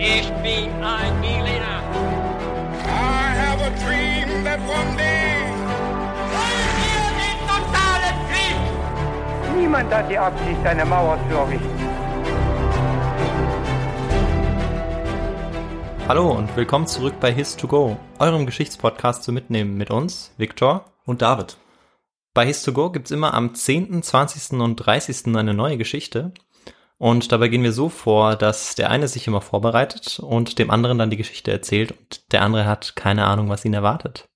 Ich bin ein Berliner. I have a dream that one day. Wollen wir den totalen Krieg? Niemand hat die Absicht, eine Mauer zu errichten. Hallo und willkommen zurück bei His2Go, eurem Geschichtspodcast zu mitnehmen mit uns, Viktor und David. Bei His2Go gibt's immer am 10., 20. und 30. eine neue Geschichte. Und dabei gehen wir so vor, dass der eine sich immer vorbereitet und dem anderen dann die Geschichte erzählt und der andere hat keine Ahnung, was ihn erwartet.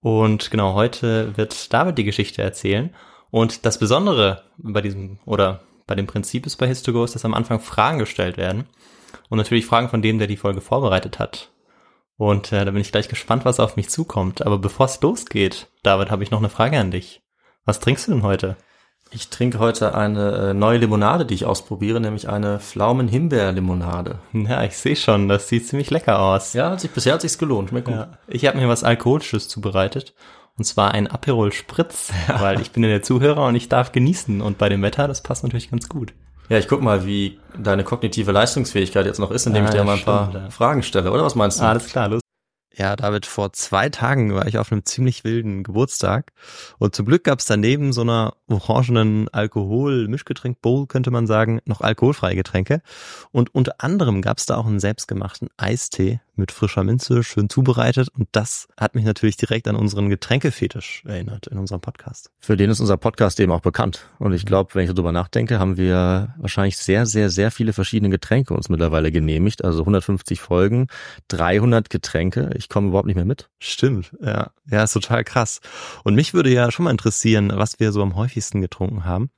Und genau heute wird David die Geschichte erzählen. Und das Besondere bei diesem oder bei dem Prinzip ist bei His2Go ist, dass am Anfang Fragen gestellt werden. Und natürlich Fragen von dem, der die Folge vorbereitet hat. Und äh, da bin ich gleich gespannt, was auf mich zukommt. Aber bevor es losgeht, David, habe ich noch eine Frage an dich. Was trinkst du denn heute? Ich trinke heute eine äh, neue Limonade, die ich ausprobiere, nämlich eine Pflaumen-Himbeer-Limonade. Ja, ich sehe schon, das sieht ziemlich lecker aus. Ja, hat sich, bisher hat sich's gelohnt. Schmeckt gut. Ja, ich habe mir was Alkoholisches zubereitet. Und zwar ein Aperol Spritz, ja. weil ich bin ja der Zuhörer und ich darf genießen. Und bei dem Wetter, das passt natürlich ganz gut. Ja, ich guck mal, wie deine kognitive Leistungsfähigkeit jetzt noch ist, indem ah, ich dir ja, mal ein paar stimmt, Fragen stelle, oder was meinst du? Alles klar, los. Ja, David, vor zwei Tagen war ich auf einem ziemlich wilden Geburtstag und zum Glück gab es daneben so einer orangenen Alkohol-Mischgetränk-Bowl, könnte man sagen, noch alkoholfreie Getränke. Und unter anderem gab es da auch einen selbstgemachten Eistee mit frischer Minze, schön zubereitet. Und das hat mich natürlich direkt an unseren Getränkefetisch erinnert in unserem Podcast. Für den ist unser Podcast eben auch bekannt. Und ich glaube, wenn ich darüber nachdenke, haben wir wahrscheinlich sehr, sehr, sehr viele verschiedene Getränke uns mittlerweile genehmigt. Also 150 Folgen, 300 Getränke. Ich komme überhaupt nicht mehr mit. Stimmt, ja. Ja, ist total krass. Und mich würde ja schon mal interessieren, was wir so am häufigsten getrunken haben.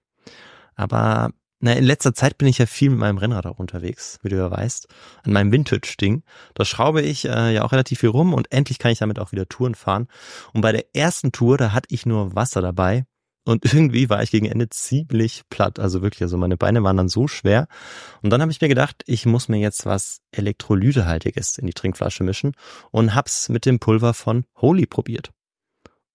Aber na, in letzter Zeit bin ich ja viel mit meinem Rennrad auch unterwegs, wie du ja weißt, an meinem Vintage-Ding. Da schraube ich äh, ja auch relativ viel rum und endlich kann ich damit auch wieder Touren fahren. Und bei der ersten Tour, da hatte ich nur Wasser dabei und irgendwie war ich gegen Ende ziemlich platt. Also wirklich, also meine Beine waren dann so schwer. Und dann habe ich mir gedacht, ich muss mir jetzt was Elektrolytehaltiges in die Trinkflasche mischen und hab's mit dem Pulver von Holy probiert.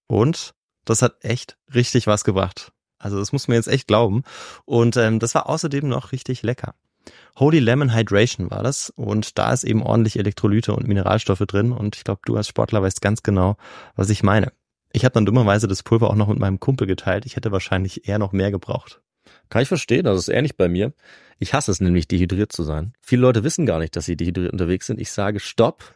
Und das hat echt richtig was gebracht. Also das muss man jetzt echt glauben. Und ähm, das war außerdem noch richtig lecker. Holy Lemon Hydration war das und da ist eben ordentlich Elektrolyte und Mineralstoffe drin und ich glaube, du als Sportler weißt ganz genau, was ich meine. Ich habe dann dummerweise das Pulver auch noch mit meinem Kumpel geteilt. Ich hätte wahrscheinlich eher noch mehr gebraucht. Kann ich verstehen, das ist ähnlich bei mir. Ich hasse es nämlich, dehydriert zu sein. Viele Leute wissen gar nicht, dass sie dehydriert unterwegs sind. Ich sage Stopp,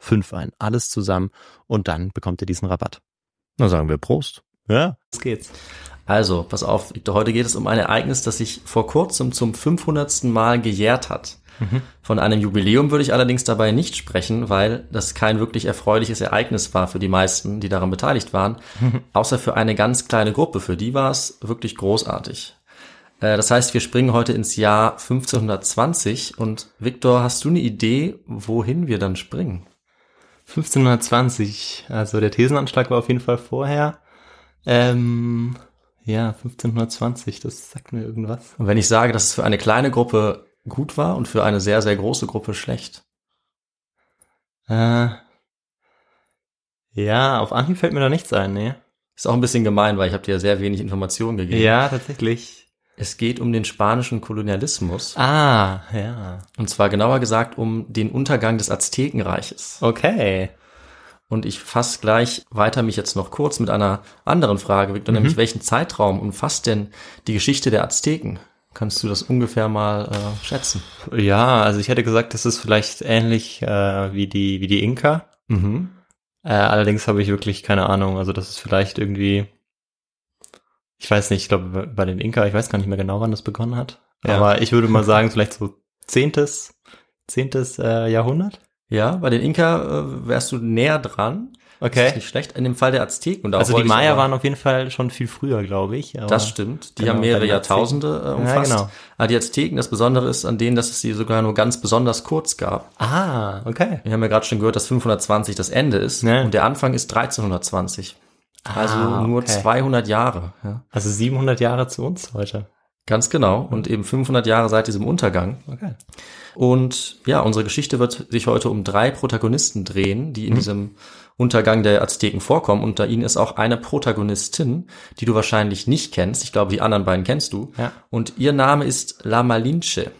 fünf ein. Alles zusammen und dann bekommt ihr diesen Rabatt. Na sagen wir Prost. Ja, es geht's. Also, pass auf, heute geht es um ein Ereignis, das sich vor kurzem zum 500. Mal gejährt hat. Mhm. Von einem Jubiläum würde ich allerdings dabei nicht sprechen, weil das kein wirklich erfreuliches Ereignis war für die meisten, die daran beteiligt waren, mhm. außer für eine ganz kleine Gruppe. Für die war es wirklich großartig. Äh, das heißt, wir springen heute ins Jahr 1520 und Viktor, hast du eine Idee, wohin wir dann springen? 1520, also der Thesenanschlag war auf jeden Fall vorher. Ähm, ja, 1520, das sagt mir irgendwas. Und wenn ich sage, dass es für eine kleine Gruppe gut war und für eine sehr, sehr große Gruppe schlecht? Äh, ja, auf Anhieb fällt mir da nichts ein, ne? Ist auch ein bisschen gemein, weil ich habe dir sehr wenig Informationen gegeben. Ja, tatsächlich. Es geht um den spanischen Kolonialismus. Ah, ja. Und zwar genauer gesagt um den Untergang des Aztekenreiches. Okay. Und ich fasse gleich weiter mich jetzt noch kurz mit einer anderen Frage, Victor, Mhm. nämlich welchen Zeitraum umfasst denn die Geschichte der Azteken? Kannst du das ungefähr mal äh, schätzen? Ja, also ich hätte gesagt, das ist vielleicht ähnlich äh, wie die wie die Inka. Mhm. Äh, allerdings habe ich wirklich keine Ahnung. Also das ist vielleicht irgendwie, ich weiß nicht, ich glaube bei den Inka, ich weiß gar nicht mehr genau, wann das begonnen hat. Ja. Aber ich würde mal sagen, vielleicht so zehntes, zehntes äh, Jahrhundert. Ja, bei den Inka äh, wärst du näher dran. Das ist nicht schlecht. In dem Fall der Azteken. Und Also die Maya waren auf jeden Fall schon viel früher, glaube ich. Das stimmt. Die Genau, haben mehrere Jahrtausende äh, umfasst. Ja, genau. Aber die Azteken, das Besondere ist an denen, dass es sie sogar nur ganz besonders kurz gab. Ah, okay. Wir haben ja gerade schon gehört, dass 520 das Ende ist Ja. und der Anfang ist 1320. Also Ah, nur okay. 200 Jahre. Ja. Also 700 Jahre zu uns heute. Ganz genau. Und eben 500 Jahre seit diesem Untergang. Okay. Und ja, unsere Geschichte wird sich heute um drei Protagonisten drehen, die in diesem Untergang der Azteken vorkommen. Unter ihnen ist auch eine Protagonistin, die du wahrscheinlich nicht kennst. Ich glaube, die anderen beiden kennst du. Ja. Und ihr Name ist La Malinche.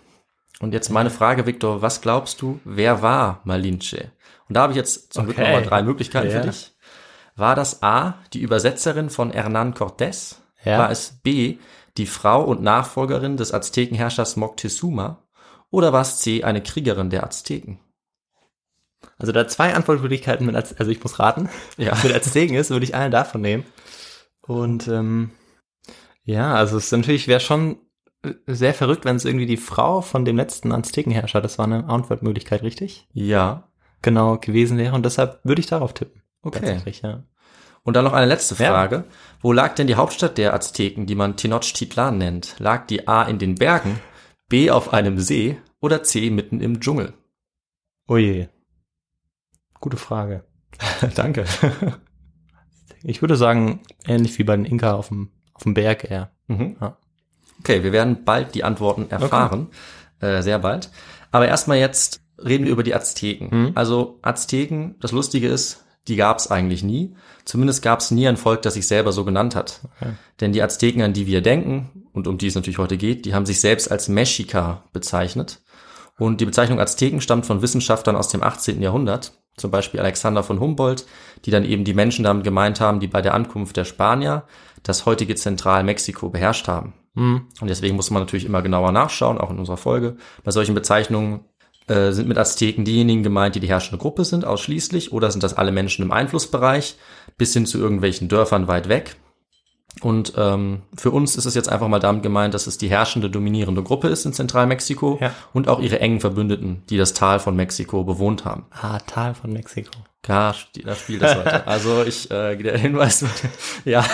Und jetzt meine Frage, Victor, was glaubst du, wer war Malinche? Und da habe ich jetzt zum Glück Okay. nochmal drei Möglichkeiten Ja. für dich. War das A, die Übersetzerin von Hernán Cortés? Ja. War es B, die Frau und Nachfolgerin des Aztekenherrschers Moctezuma? Oder war es C, eine Kriegerin der Azteken? Also da zwei Antwortmöglichkeiten mit, Az- also ich muss raten. Ja. Mit Azteken ist, würde ich eine davon nehmen. Und ähm, ja, also es natürlich wäre schon äh, sehr verrückt, wenn es irgendwie die Frau von dem letzten Aztekenherrscher, das war eine Antwortmöglichkeit, richtig? Ja. Genau gewesen wäre und deshalb würde ich darauf tippen. Okay. Tatsächlich, ja. Und dann noch eine letzte Ja. Frage. Wo lag denn die Hauptstadt der Azteken, die man Tenochtitlan nennt? Lag die A in den Bergen, B auf einem See oder C mitten im Dschungel? Oh je. Gute Frage. Danke. Ich würde sagen, ähnlich wie bei den Inka auf dem, auf dem Berg eher. Mhm. Ja. Okay, wir werden bald die Antworten erfahren. Äh, sehr bald. Aber erstmal jetzt reden wir über die Azteken. Mhm. Also Azteken, das Lustige ist, die gab es eigentlich nie. Zumindest gab es nie ein Volk, das sich selber so genannt hat. Okay. Denn die Azteken, an die wir denken und um die es natürlich heute geht, die haben sich selbst als Mexica bezeichnet. Und die Bezeichnung Azteken stammt von Wissenschaftlern aus dem 18. Jahrhundert, zum Beispiel Alexander von Humboldt, die dann eben die Menschen damit gemeint haben, die bei der Ankunft der Spanier das heutige Zentralmexiko beherrscht haben. Mhm. Und deswegen muss man natürlich immer genauer nachschauen, auch in unserer Folge. Bei solchen Bezeichnungen äh, sind mit Azteken diejenigen gemeint, die die herrschende Gruppe sind, ausschließlich, oder sind das alle Menschen im Einflussbereich, bis hin zu irgendwelchen Dörfern weit weg. Und ähm, für uns ist es jetzt einfach mal damit gemeint, dass es die herrschende, dominierende Gruppe ist in Zentralmexiko Ja. und auch ihre engen Verbündeten, die das Tal von Mexiko bewohnt haben. Ah, Tal von Mexiko. Ja, da spielt das heute. Also ich, äh, der Hinweis, ja,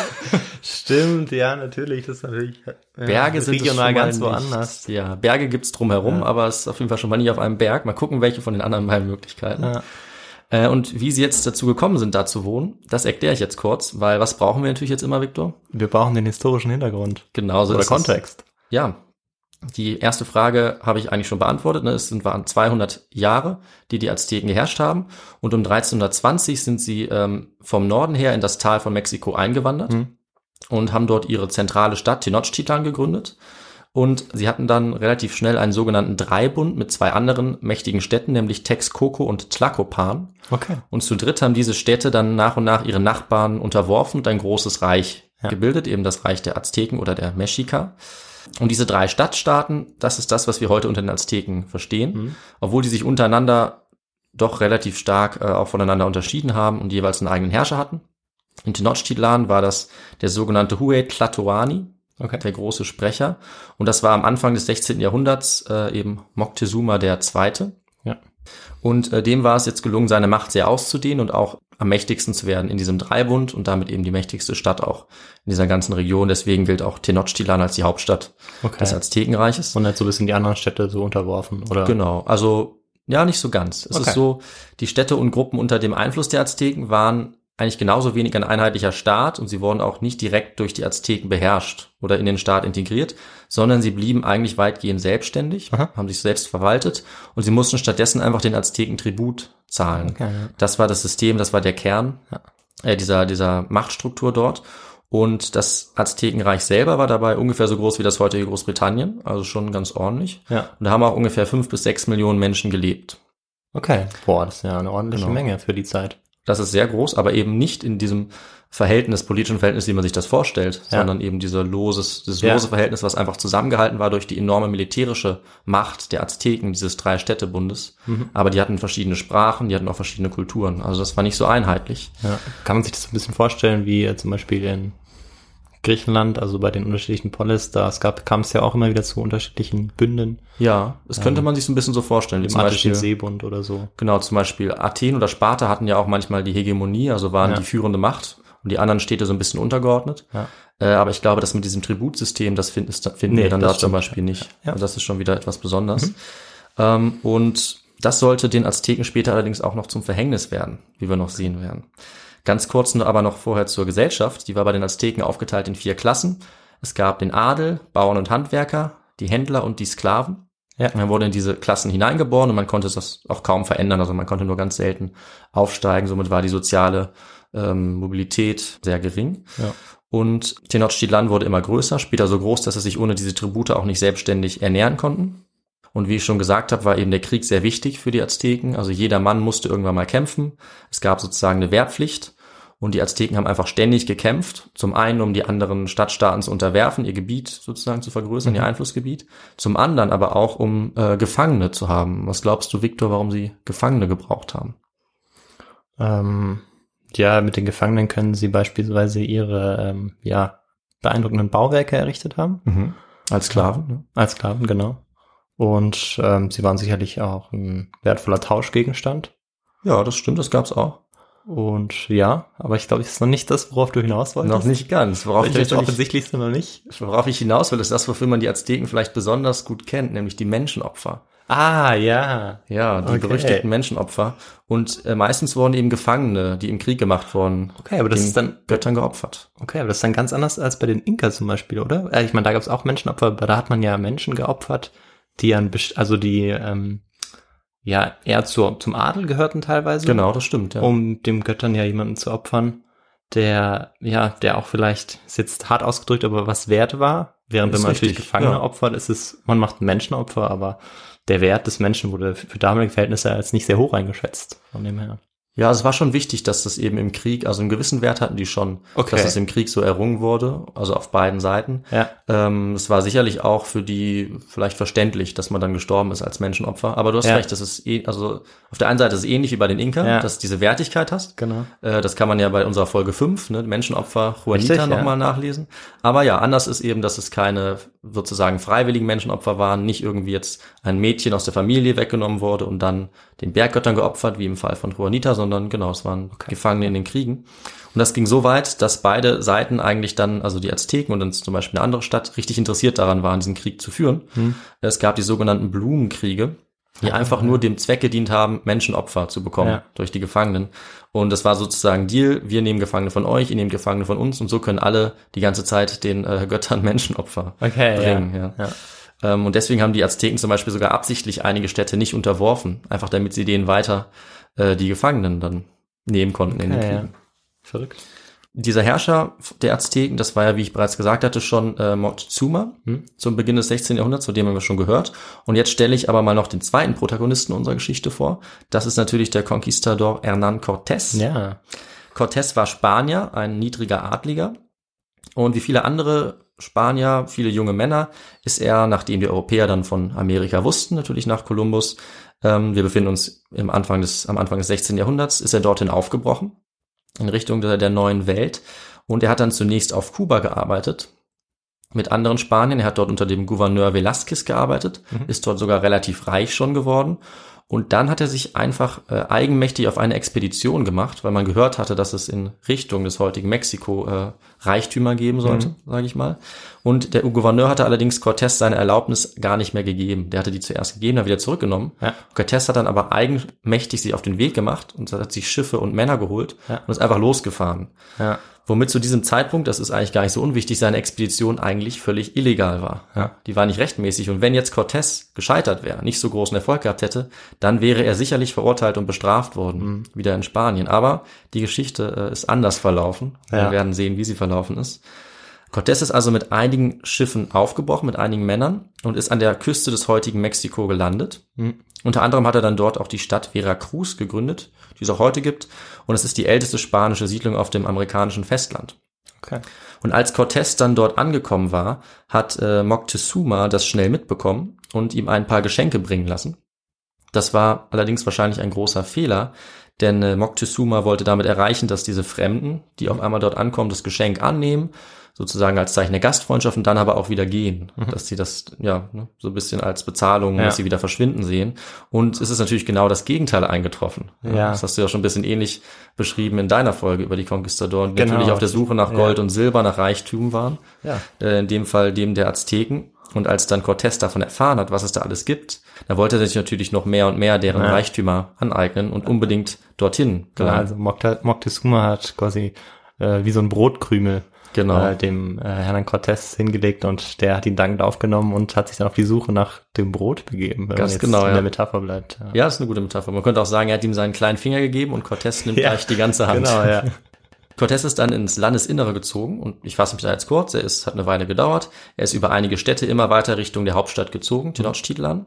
Stimmt, ja, natürlich, das ist natürlich ja, Berge sind regional ganz nicht. woanders. Ja, Berge gibt's drumherum, aber es ist auf jeden Fall schon mal nicht auf einem Berg. Mal gucken, welche von den anderen beiden Möglichkeiten. Ja. Äh, und wie sie jetzt dazu gekommen sind, da zu wohnen, das erkläre ich jetzt kurz, weil was brauchen wir natürlich jetzt immer, Victor? Wir brauchen den historischen Hintergrund. Genauso Oder ist es. Kontext. Ja. Die erste Frage habe ich eigentlich schon beantwortet. Ne? Es sind waren 200 Jahre, die die Azteken geherrscht haben. Und um 1320 sind sie ähm, vom Norden her in das Tal von Mexiko eingewandert Mhm. und haben dort ihre zentrale Stadt Tenochtitlan gegründet. Und sie hatten dann relativ schnell einen sogenannten Dreibund mit zwei anderen mächtigen Städten, nämlich Texcoco und Tlacopan. Okay. Und zu dritt haben diese Städte dann nach und nach ihre Nachbarn unterworfen und ein großes Reich Ja. gebildet, eben das Reich der Azteken oder der Mexica. Und diese drei Stadtstaaten, das ist das, was wir heute unter den Azteken verstehen, Mhm. obwohl die sich untereinander doch relativ stark äh, auch voneinander unterschieden haben und jeweils einen eigenen Herrscher hatten. In Tenochtitlan war das der sogenannte Huey Tlatoani, Okay. der große Sprecher. Und das war am Anfang des 16. Jahrhunderts äh, eben Moctezuma der Zweite. Ja. Und äh, dem war es jetzt gelungen, seine Macht sehr auszudehnen und auch am mächtigsten zu werden in diesem Dreibund und damit eben die mächtigste Stadt auch in dieser ganzen Region. Deswegen gilt auch Tenochtitlan als die Hauptstadt Okay. des Aztekenreiches. Und halt so ein bisschen die anderen Städte so unterworfen, oder? Genau, also ja, nicht so ganz. Es Okay. ist so, die Städte und Gruppen unter dem Einfluss der Azteken waren eigentlich genauso wenig ein einheitlicher Staat und sie wurden auch nicht direkt durch die Azteken beherrscht oder in den Staat integriert, sondern sie blieben eigentlich weitgehend selbstständig, Aha. haben sich selbst verwaltet und sie mussten stattdessen einfach den Azteken Tribut zahlen. Okay, ja. Das war das System, das war der Kern äh, dieser, dieser Machtstruktur dort. Und das Aztekenreich selber war dabei ungefähr so groß wie das heutige Großbritannien, also schon ganz ordentlich. Ja. Und da haben auch ungefähr fünf bis sechs Millionen Menschen gelebt. Okay. Boah, das ist ja eine ordentliche Genau. Menge für die Zeit. Das ist sehr groß, aber eben nicht in diesem Verhältnis, politischen Verhältnis, wie man sich das vorstellt, Ja. sondern eben dieser loses, dieses Ja. lose Verhältnis, was einfach zusammengehalten war durch die enorme militärische Macht der Azteken, dieses Drei-Städte-Bundes. Mhm. Aber die hatten verschiedene Sprachen, die hatten auch verschiedene Kulturen. Also das war nicht so einheitlich. Ja. Kann man sich das so ein bisschen vorstellen, wie zum Beispiel in Griechenland, also bei den unterschiedlichen Polis, da es gab, kam es ja auch immer wieder zu unterschiedlichen Bünden, Ja, das könnte man sich so ein bisschen so vorstellen. Zum Beispiel, Seebund oder so. genau, zum Beispiel Athen oder Sparta hatten ja auch manchmal die Hegemonie, also waren Ja. die führende Macht und die anderen Städte so ein bisschen untergeordnet. Ja. Äh, aber ich glaube, das mit diesem Tributsystem, das finden, finden Nee, wir dann da zum. Beispiel nicht. Ja. Und das ist schon wieder etwas Besonderes. Ähm, und das sollte den Azteken später allerdings auch noch zum Verhängnis werden, wie wir noch sehen werden. Ganz kurz nur aber noch vorher zur Gesellschaft. Die war bei den Azteken aufgeteilt in vier Klassen. Es gab den Adel, Bauern und Handwerker, die Händler und die Sklaven. Ja. Man wurde in diese Klassen hineingeboren und man konnte das auch kaum verändern. Also man konnte nur ganz selten aufsteigen. Somit war die soziale ähm, Mobilität sehr gering. Ja. Und Tenochtitlan wurde immer größer, später so groß, dass sie sich ohne diese Tribute auch nicht selbstständig ernähren konnten. Und wie ich schon gesagt habe, war eben der Krieg sehr wichtig für die Azteken. Also jeder Mann musste irgendwann mal kämpfen. Es gab sozusagen eine Wehrpflicht. Und die Azteken haben einfach ständig gekämpft. Zum einen, um die anderen Stadtstaaten zu unterwerfen, ihr Gebiet sozusagen zu vergrößern, ihr Einflussgebiet. Zum anderen aber auch, um äh, Gefangene zu haben. Was glaubst du, Viktor, warum sie Gefangene gebraucht haben? Ähm, ja, mit den Gefangenen können sie beispielsweise ihre, ähm, ja, beeindruckenden Bauwerke errichtet haben. Als Sklaven? Ne? Als Sklaven, genau. Und ähm, sie waren sicherlich auch ein wertvoller Tauschgegenstand. Ja, das stimmt, das gab's auch. Und ja, aber ich glaube, das ist noch nicht das, worauf du hinaus wolltest. Noch nicht ganz. Worauf ich, natürlich, offensichtlichste noch nicht. worauf ich hinaus will, ist das, wofür man die Azteken vielleicht besonders gut kennt, nämlich die Menschenopfer. Ah, ja. Ja, die Okay. berüchtigten Menschenopfer. Und äh, meistens wurden eben Gefangene, die im Krieg gemacht wurden, Okay, aber das ist dann, Göttern geopfert. okay, aber das ist dann ganz anders als bei den Inka zum Beispiel, oder? Äh, ich meine, da gab es auch Menschenopfer, aber da hat man ja Menschen geopfert, die an, also die, ähm, ja, eher zur, zum Adel gehörten teilweise. Genau, das stimmt, ja. um dem Göttern ja jemanden zu opfern, der, ja, der auch vielleicht, ist jetzt hart ausgedrückt, aber was wert war. Während Ist wenn man natürlich richtig, Gefangene ja. opfert, ist es, man macht ein Menschenopfer, aber der Wert des Menschen wurde für damalige Verhältnisse als nicht sehr hoch eingeschätzt. Von dem her. Ja, es war schon wichtig, dass das eben im Krieg, also einen gewissen Wert hatten die schon, Okay. dass es im Krieg so errungen wurde, also auf beiden Seiten. Ja. Ähm, es war sicherlich auch für die vielleicht verständlich, dass man dann gestorben ist als Menschenopfer. Aber du hast Ja. recht, das ist eh, also auf der einen Seite ist es ähnlich wie bei den Inka, Ja. dass du diese Wertigkeit hast. Genau. Äh, das kann man ja bei unserer Folge 5, ne, Menschenopfer Juanita Richtig, ja. nochmal nachlesen. Aber ja, anders ist eben, dass es keine sozusagen freiwilligen Menschenopfer waren, nicht irgendwie jetzt ein Mädchen aus der Familie weggenommen wurde und dann den Berggöttern geopfert, wie im Fall von Juanita, sondern genau, es waren Gefangene in den Kriegen. Und das ging so weit, dass beide Seiten eigentlich dann, also die Azteken und dann zum Beispiel eine andere Stadt, richtig interessiert daran waren, diesen Krieg zu führen. Es gab die sogenannten Blumenkriege, die einfach nur dem Zweck gedient haben, Menschenopfer zu bekommen Ja. durch die Gefangenen. Und das war sozusagen Deal, wir nehmen Gefangene von euch, ihr nehmt Gefangene von uns und so können alle die ganze Zeit den äh, Göttern Menschenopfer Okay, bringen. ja. Ja. Ja. Ähm, und deswegen haben die Azteken zum Beispiel sogar absichtlich einige Städte nicht unterworfen, einfach damit sie denen weiter äh, die Gefangenen dann nehmen konnten in den Ja, ja. Kriegen. Verrückt. Dieser Herrscher der Azteken, das war ja, wie ich bereits gesagt hatte, schon äh, Moctezuma zum Beginn des 16. Jahrhunderts, von dem haben wir schon gehört. Und jetzt stelle ich aber mal noch den zweiten Protagonisten unserer Geschichte vor. Das ist natürlich der Conquistador Hernán Cortés. Ja. Cortés war Spanier, ein niedriger Adliger. Und wie viele andere Spanier, viele junge Männer, ist er, nachdem die Europäer dann von Amerika wussten, natürlich nach Kolumbus, ähm, wir befinden uns im Anfang des, am Anfang des 16. Jahrhunderts, ist er dorthin aufgebrochen, in Richtung der, der neuen Welt. Und er hat dann zunächst auf Kuba gearbeitet, mit anderen Spaniern. Er hat dort unter dem Gouverneur Velázquez gearbeitet, ist dort sogar relativ reich schon geworden. Und dann hat er sich einfach äh, eigenmächtig auf eine Expedition gemacht, weil man gehört hatte, dass es in Richtung des heutigen Mexiko äh, Reichtümer geben sollte, mhm. sage ich mal. Und der Gouverneur hatte allerdings Cortés seine Erlaubnis gar nicht mehr gegeben. Der hatte die zuerst gegeben, dann wieder zurückgenommen. Ja. Cortés hat dann aber eigenmächtig sich auf den Weg gemacht und hat sich Schiffe und Männer geholt ja. und ist einfach losgefahren. Ja womit zu diesem Zeitpunkt, das ist eigentlich gar nicht so unwichtig, seine Expedition eigentlich völlig illegal war. Ja. Die war nicht rechtmäßig. Und wenn jetzt Cortés gescheitert wäre, nicht so großen Erfolg gehabt hätte, dann wäre er sicherlich verurteilt und bestraft worden, mhm. wieder in Spanien. Aber die Geschichte äh, ist anders verlaufen. Ja. Wir werden sehen, wie sie verlaufen ist. Cortés ist also mit einigen Schiffen aufgebrochen, mit einigen Männern und ist an der Küste des heutigen Mexiko gelandet. Mhm. Unter anderem hat er dann dort auch die Stadt Veracruz gegründet, die es auch heute gibt. Und es ist die älteste spanische Siedlung auf dem amerikanischen Festland. Okay. Und als Cortés dann dort angekommen war, hat äh, Moctezuma das schnell mitbekommen und ihm ein paar Geschenke bringen lassen. Das war allerdings wahrscheinlich ein großer Fehler, denn äh, Moctezuma wollte damit erreichen, dass diese Fremden, die auf einmal dort ankommen, das Geschenk annehmen sozusagen als Zeichen der Gastfreundschaft und dann aber auch wieder gehen, mhm. dass sie das ja ne, so ein bisschen als Bezahlung, ja. dass sie wieder verschwinden sehen. Und es ist natürlich genau das Gegenteil eingetroffen. Ja. Das hast du ja schon ein bisschen ähnlich beschrieben in deiner Folge über die Conquistadoren, die genau. natürlich auf der Suche nach Gold ja. und Silber, nach Reichtum waren. Ja. Äh, in dem Fall dem der Azteken. Und als dann Cortés davon erfahren hat, was es da alles gibt, da wollte er sich natürlich noch mehr und mehr deren ja. Reichtümer aneignen und unbedingt dorthin gelangen. also Moctezuma hat quasi äh, wie so ein Brotkrümel genau. äh, dem äh, Herrn Cortés hingelegt und der hat ihn dankend aufgenommen und hat sich dann auf die Suche nach dem Brot begeben, wenn Ganz man genau, in ja. der Metapher bleibt. Ja. ja, ist eine gute Metapher. Man könnte auch sagen, er hat ihm seinen kleinen Finger gegeben und Cortés nimmt ja. gleich die ganze Hand. Genau, ja. Cortés ist dann ins Landesinnere gezogen und ich fasse mich da jetzt kurz, er ist, hat eine Weile gedauert. Er ist über einige Städte immer weiter Richtung der Hauptstadt gezogen, Tenochtitlan.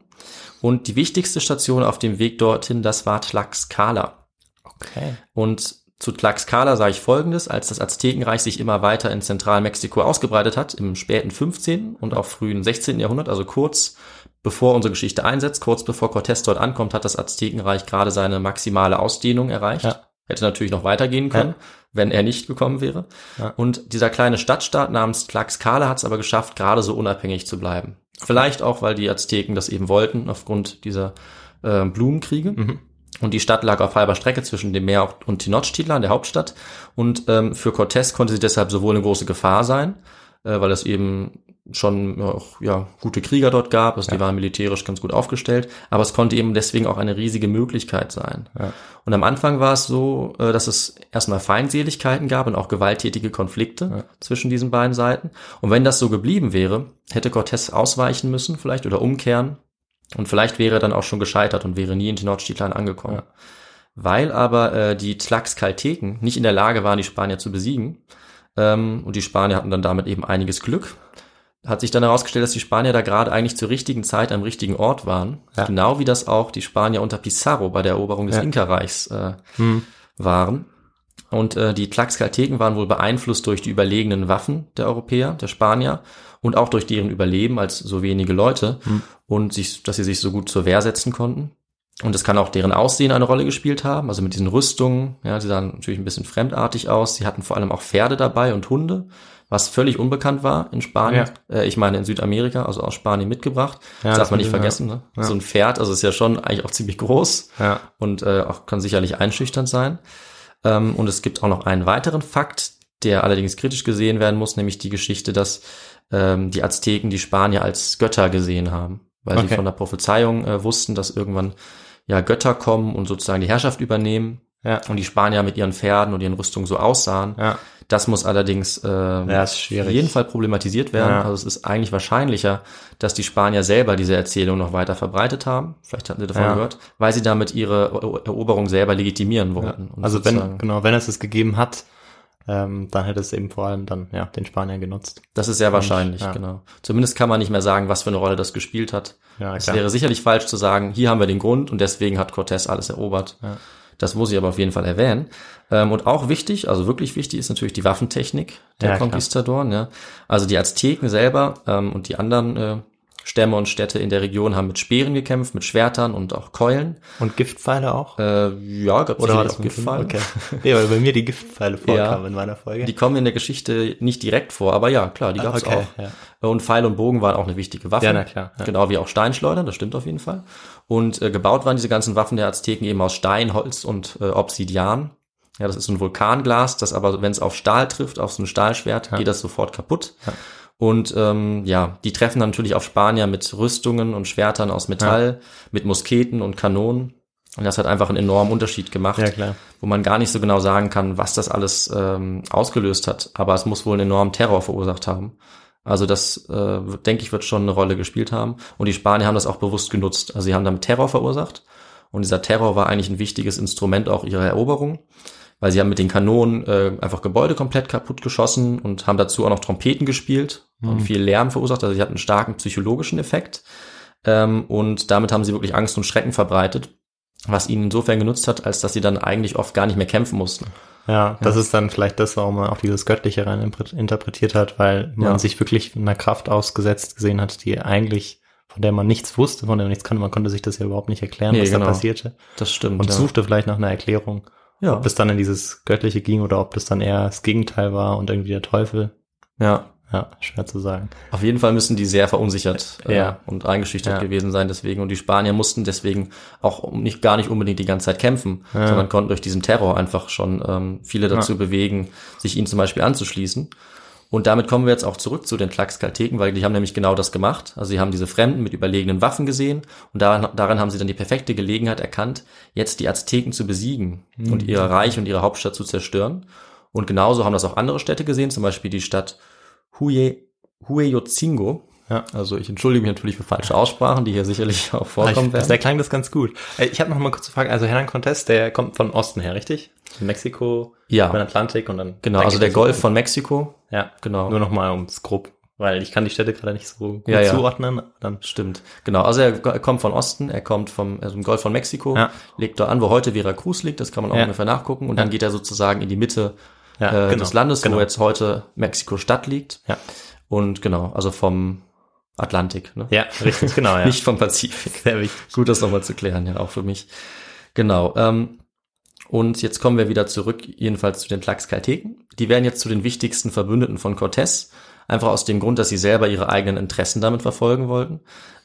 Und die wichtigste Station auf dem Weg dorthin, das war Tlaxcala. Okay. Und zu Tlaxcala sage ich Folgendes, als das Aztekenreich sich immer weiter in Zentralmexiko ausgebreitet hat, im späten 15. und auch frühen 16. Jahrhundert, also kurz bevor unsere Geschichte einsetzt, kurz bevor Cortés dort ankommt, hat das Aztekenreich gerade seine maximale Ausdehnung erreicht. Ja. Hätte natürlich noch weitergehen können, ja. wenn er nicht gekommen wäre. Ja. Und dieser kleine Stadtstaat namens Tlaxcala hat es aber geschafft, gerade so unabhängig zu bleiben. Vielleicht auch, weil die Azteken das eben wollten, aufgrund dieser äh, Blumenkriege. Mhm. Und die Stadt lag auf halber Strecke zwischen dem Meer und Tenochtitlan, der Hauptstadt. Und ähm, für Cortés konnte sie deshalb sowohl eine große Gefahr sein, äh, weil es eben schon auch, ja, gute Krieger dort gab, also ja. die waren militärisch ganz gut aufgestellt, aber es konnte eben deswegen auch eine riesige Möglichkeit sein. Ja. Und am Anfang war es so, äh, dass es erstmal Feindseligkeiten gab und auch gewalttätige Konflikte ja. zwischen diesen beiden Seiten. Und wenn das so geblieben wäre, hätte Cortés ausweichen müssen vielleicht oder umkehren und vielleicht wäre er dann auch schon gescheitert und wäre nie in Tenochtitlan angekommen. Ja. Weil aber äh, die Tlaxcalteken nicht in der Lage waren, die Spanier zu besiegen, ähm, und die Spanier hatten dann damit eben einiges Glück, hat sich dann herausgestellt, dass die Spanier da gerade eigentlich zur richtigen Zeit am richtigen Ort waren. Ja. Genau wie das auch die Spanier unter Pizarro bei der Eroberung des ja. Inka-Reichs äh, hm. waren. Und äh, die Tlaxcalteken waren wohl beeinflusst durch die überlegenen Waffen der Europäer, der Spanier und auch durch deren Überleben als so wenige Leute mhm. und sich, dass sie sich so gut zur Wehr setzen konnten. Und es kann auch deren Aussehen eine Rolle gespielt haben, also mit diesen Rüstungen, ja, sie sahen natürlich ein bisschen fremdartig aus. Sie hatten vor allem auch Pferde dabei und Hunde, was völlig unbekannt war in Spanien, ja. äh, ich meine in Südamerika, also aus Spanien mitgebracht. Ja, das darf man nicht vergessen. Ne? Ja. So ein Pferd, also ist ja schon eigentlich auch ziemlich groß ja. und äh, auch kann sicherlich einschüchternd sein. Ähm, und es gibt auch noch einen weiteren Fakt, der allerdings kritisch gesehen werden muss, nämlich die Geschichte, dass ähm, die Azteken die Spanier als Götter gesehen haben, weil okay. sie von der Prophezeiung äh, wussten, dass irgendwann ja Götter kommen und sozusagen die Herrschaft übernehmen. Ja. Und die Spanier mit ihren Pferden und ihren Rüstungen so aussahen. Ja. Das muss allerdings äh, ja, auf jeden Fall problematisiert werden. Ja. Also es ist eigentlich wahrscheinlicher, dass die Spanier selber diese Erzählung noch weiter verbreitet haben. Vielleicht hatten sie davon ja. gehört, weil sie damit ihre Eroberung selber legitimieren wollten. Also wenn genau, wenn es es gegeben hat, ähm, dann hätte es eben vor allem dann ja den Spaniern genutzt. Das ist sehr wahrscheinlich, ja. genau. Zumindest kann man nicht mehr sagen, was für eine Rolle das gespielt hat. Ja, es wäre sicherlich falsch zu sagen, hier haben wir den Grund und deswegen hat Cortés alles erobert. Ja. Das muss ich aber auf jeden Fall erwähnen. Ähm, und auch wichtig, also wirklich wichtig, ist natürlich die Waffentechnik der ja, Conquistadoren. Ja. Also die Azteken selber ähm, und die anderen äh, Stämme und Städte in der Region haben mit Speeren gekämpft, mit Schwertern und auch Keulen. Und Giftpfeile auch? Äh, ja, gab das auch Giftpfeile. Okay. Nee, weil bei mir die Giftpfeile vorkamen Ja. in meiner Folge. Die kommen in der Geschichte nicht direkt vor, aber ja, klar, die gab es okay, auch. Und Pfeil und Bogen waren auch eine wichtige Waffe. Ja, na klar, ja. Genau wie auch Steinschleudern, das stimmt auf jeden Fall. Und äh, gebaut waren diese ganzen Waffen der Azteken eben aus Stein, Holz und äh, Obsidian. Ja, das ist so ein Vulkanglas, das aber, wenn es auf Stahl trifft, auf so ein Stahlschwert, geht das sofort kaputt. Und ähm, ja, die treffen dann natürlich auf Spanier mit Rüstungen und Schwertern aus Metall, mit Musketen und Kanonen. Und das hat einfach einen enormen Unterschied gemacht Ja, klar. wo man gar nicht so genau sagen kann, was das alles ähm, ausgelöst hat. Aber es muss wohl einen enormen Terror verursacht haben. Also das, äh, denke ich, wird schon eine Rolle gespielt haben. Und die Spanier haben das auch bewusst genutzt. Also sie haben damit Terror verursacht. Und dieser Terror war eigentlich ein wichtiges Instrument auch ihrer Eroberung. Weil sie haben mit den Kanonen äh, einfach Gebäude komplett kaputt geschossen und haben dazu auch noch Trompeten gespielt und viel Lärm verursacht. Also sie hatten einen starken psychologischen Effekt. Ähm, und damit haben sie wirklich Angst und Schrecken verbreitet, was ihnen insofern genutzt hat, als dass sie dann eigentlich oft gar nicht mehr kämpfen mussten. Ja, das ist dann vielleicht das, warum man auch dieses Göttliche rein interpretiert hat, weil man Ja. sich wirklich einer Kraft ausgesetzt gesehen hat, die eigentlich, von der man nichts wusste, von der man nichts kannte. Man konnte sich das ja überhaupt nicht erklären, Nee, was genau. da passierte. Das stimmt. Und ja. suchte vielleicht nach einer Erklärung, Ja. ob es dann in dieses Göttliche ging oder ob das dann eher das Gegenteil war und irgendwie der Teufel. ja. Ja, schwer zu sagen. Auf jeden Fall müssen die sehr verunsichert äh, Ja. und eingeschüchtert Ja. gewesen sein deswegen. Und die Spanier mussten deswegen auch nicht gar nicht unbedingt die ganze Zeit kämpfen, Ja. sondern konnten durch diesen Terror einfach schon ähm, viele dazu bewegen, sich ihnen zum Beispiel anzuschließen. Und damit kommen wir jetzt auch zurück zu den Tlaxcalteken, weil die haben nämlich genau das gemacht. Also sie haben diese Fremden mit überlegenen Waffen gesehen und daran, daran haben sie dann die perfekte Gelegenheit erkannt, jetzt die Azteken zu besiegen und ihr Reich und ihre Hauptstadt zu zerstören. Und genauso haben das auch andere Städte gesehen, zum Beispiel die Stadt Huye, Hueyotzingo. Ja. Also ich entschuldige mich natürlich für falsche Aussprachen, die hier sicherlich auch vorkommen da werden. klang das ganz gut. Äh, Ich habe noch mal kurz eine Frage. Also Hernan Cortés, der kommt von Osten her, richtig? Von Mexiko, Ja. über den Atlantik und dann. Genau, also der er Golf von Mexiko. Ja, Genau. Nur noch mal ums grob, weil ich kann die Städte gerade nicht so gut Ja, ja. zuordnen. Dann Stimmt. Genau, also er kommt von Osten, er kommt vom also im Golf von Mexiko, Ja. legt dort an, wo heute Veracruz liegt, das kann man auch Ja. ungefähr nachgucken. Und dann geht er sozusagen in die Mitte Ja, äh, genau, des Landes, genau. wo jetzt heute Mexiko-Stadt liegt. Ja. Und genau, also vom Atlantik. Ne? ja, richtig, genau, ja. Nicht vom Pazifik. sehr wichtig. Gut, das nochmal zu klären, ja, auch für mich. Genau. Ähm, und jetzt kommen wir wieder zurück, jedenfalls zu den Tlaxcalteken. Die werden jetzt zu den wichtigsten Verbündeten von Cortés, einfach aus dem Grund, dass sie selber ihre eigenen Interessen damit verfolgen wollten.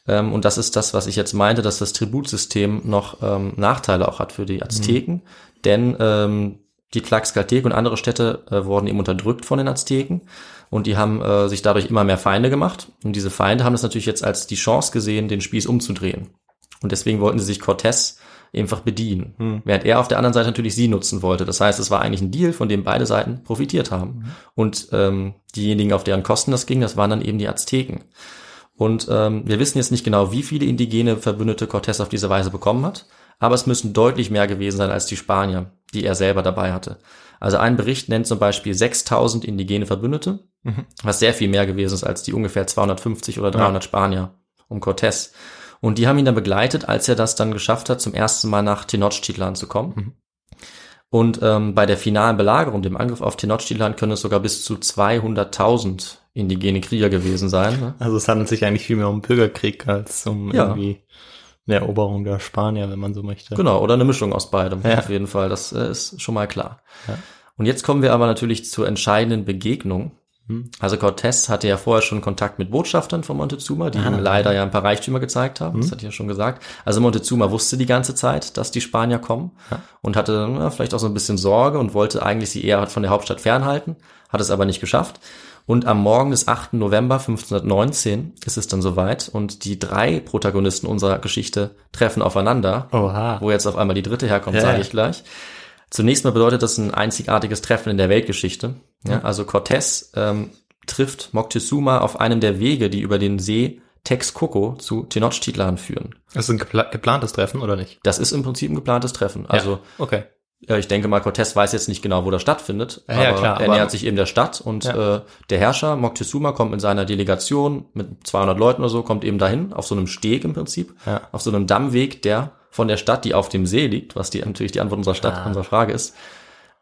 Ähm, und das ist das, was ich jetzt meinte, dass das Tributsystem noch ähm, Nachteile auch hat für die Azteken. Denn ähm, die Tlaxcalteken und andere Städte äh, wurden eben unterdrückt von den Azteken und die haben äh, sich dadurch immer mehr Feinde gemacht. Und diese Feinde haben es natürlich jetzt als die Chance gesehen, den Spieß umzudrehen. Und deswegen wollten sie sich Cortés einfach bedienen. Während er auf der anderen Seite natürlich sie nutzen wollte. Das heißt, es war eigentlich ein Deal, von dem beide Seiten profitiert haben. Und ähm, diejenigen, auf deren Kosten das ging, das waren dann eben die Azteken. Und ähm, wir wissen jetzt nicht genau, wie viele indigene Verbündete Cortés auf diese Weise bekommen hat, aber es müssen deutlich mehr gewesen sein als die Spanier, die er selber dabei hatte. Also ein Bericht nennt zum Beispiel 6000 indigene Verbündete, was sehr viel mehr gewesen ist als die ungefähr 250 oder 300 Spanier um Cortés. Und die haben ihn dann begleitet, als er das dann geschafft hat, zum ersten Mal nach Tenochtitlan zu kommen. Und ähm, bei der finalen Belagerung, dem Angriff auf Tenochtitlan, können es sogar bis zu 200.000 indigene Krieger gewesen sein. Ne? Also es handelt sich eigentlich viel mehr um Bürgerkrieg als um Ja. irgendwie eine Eroberung der Spanier, wenn man so möchte. Genau, oder eine Mischung aus beidem, Ja. auf jeden Fall. Das äh, ist schon mal klar. Ja. Und jetzt kommen wir aber natürlich zur entscheidenden Begegnung. Hm. Also Cortés hatte ja vorher schon Kontakt mit Botschaftern von Montezuma, die Ah. ihm leider ja ein paar Reichtümer gezeigt haben. Das hatte ich ja schon gesagt. Also Montezuma wusste die ganze Zeit, dass die Spanier kommen Ja. und hatte na, vielleicht auch so ein bisschen Sorge und wollte eigentlich sie eher von der Hauptstadt fernhalten, hat es aber nicht geschafft. Und am Morgen des 8. November 1519 ist es dann soweit und die drei Protagonisten unserer Geschichte treffen aufeinander. Oha. Wo jetzt auf einmal die dritte herkommt, Ja, sage ich gleich. Zunächst mal bedeutet das ein einzigartiges Treffen in der Weltgeschichte. Ja, also Cortés ähm, trifft Moctezuma auf einem der Wege, die über den See Texcoco zu Tenochtitlan führen. Das ist ein gepla geplantes Treffen oder nicht? Das ist im Prinzip ein geplantes Treffen. Also ja. okay. Äh, ich denke mal, Cortés weiß jetzt nicht genau, wo das stattfindet, Ja, aber klar, er aber- nähert sich eben der Stadt und Ja. äh, der Herrscher Moctezuma kommt mit seiner Delegation mit 200 Leuten oder so, kommt eben dahin, auf so einem Steg im Prinzip, Ja. auf so einem Dammweg, der von der Stadt, die auf dem See liegt, was die natürlich die Antwort unserer Stadt, unserer Frage ist,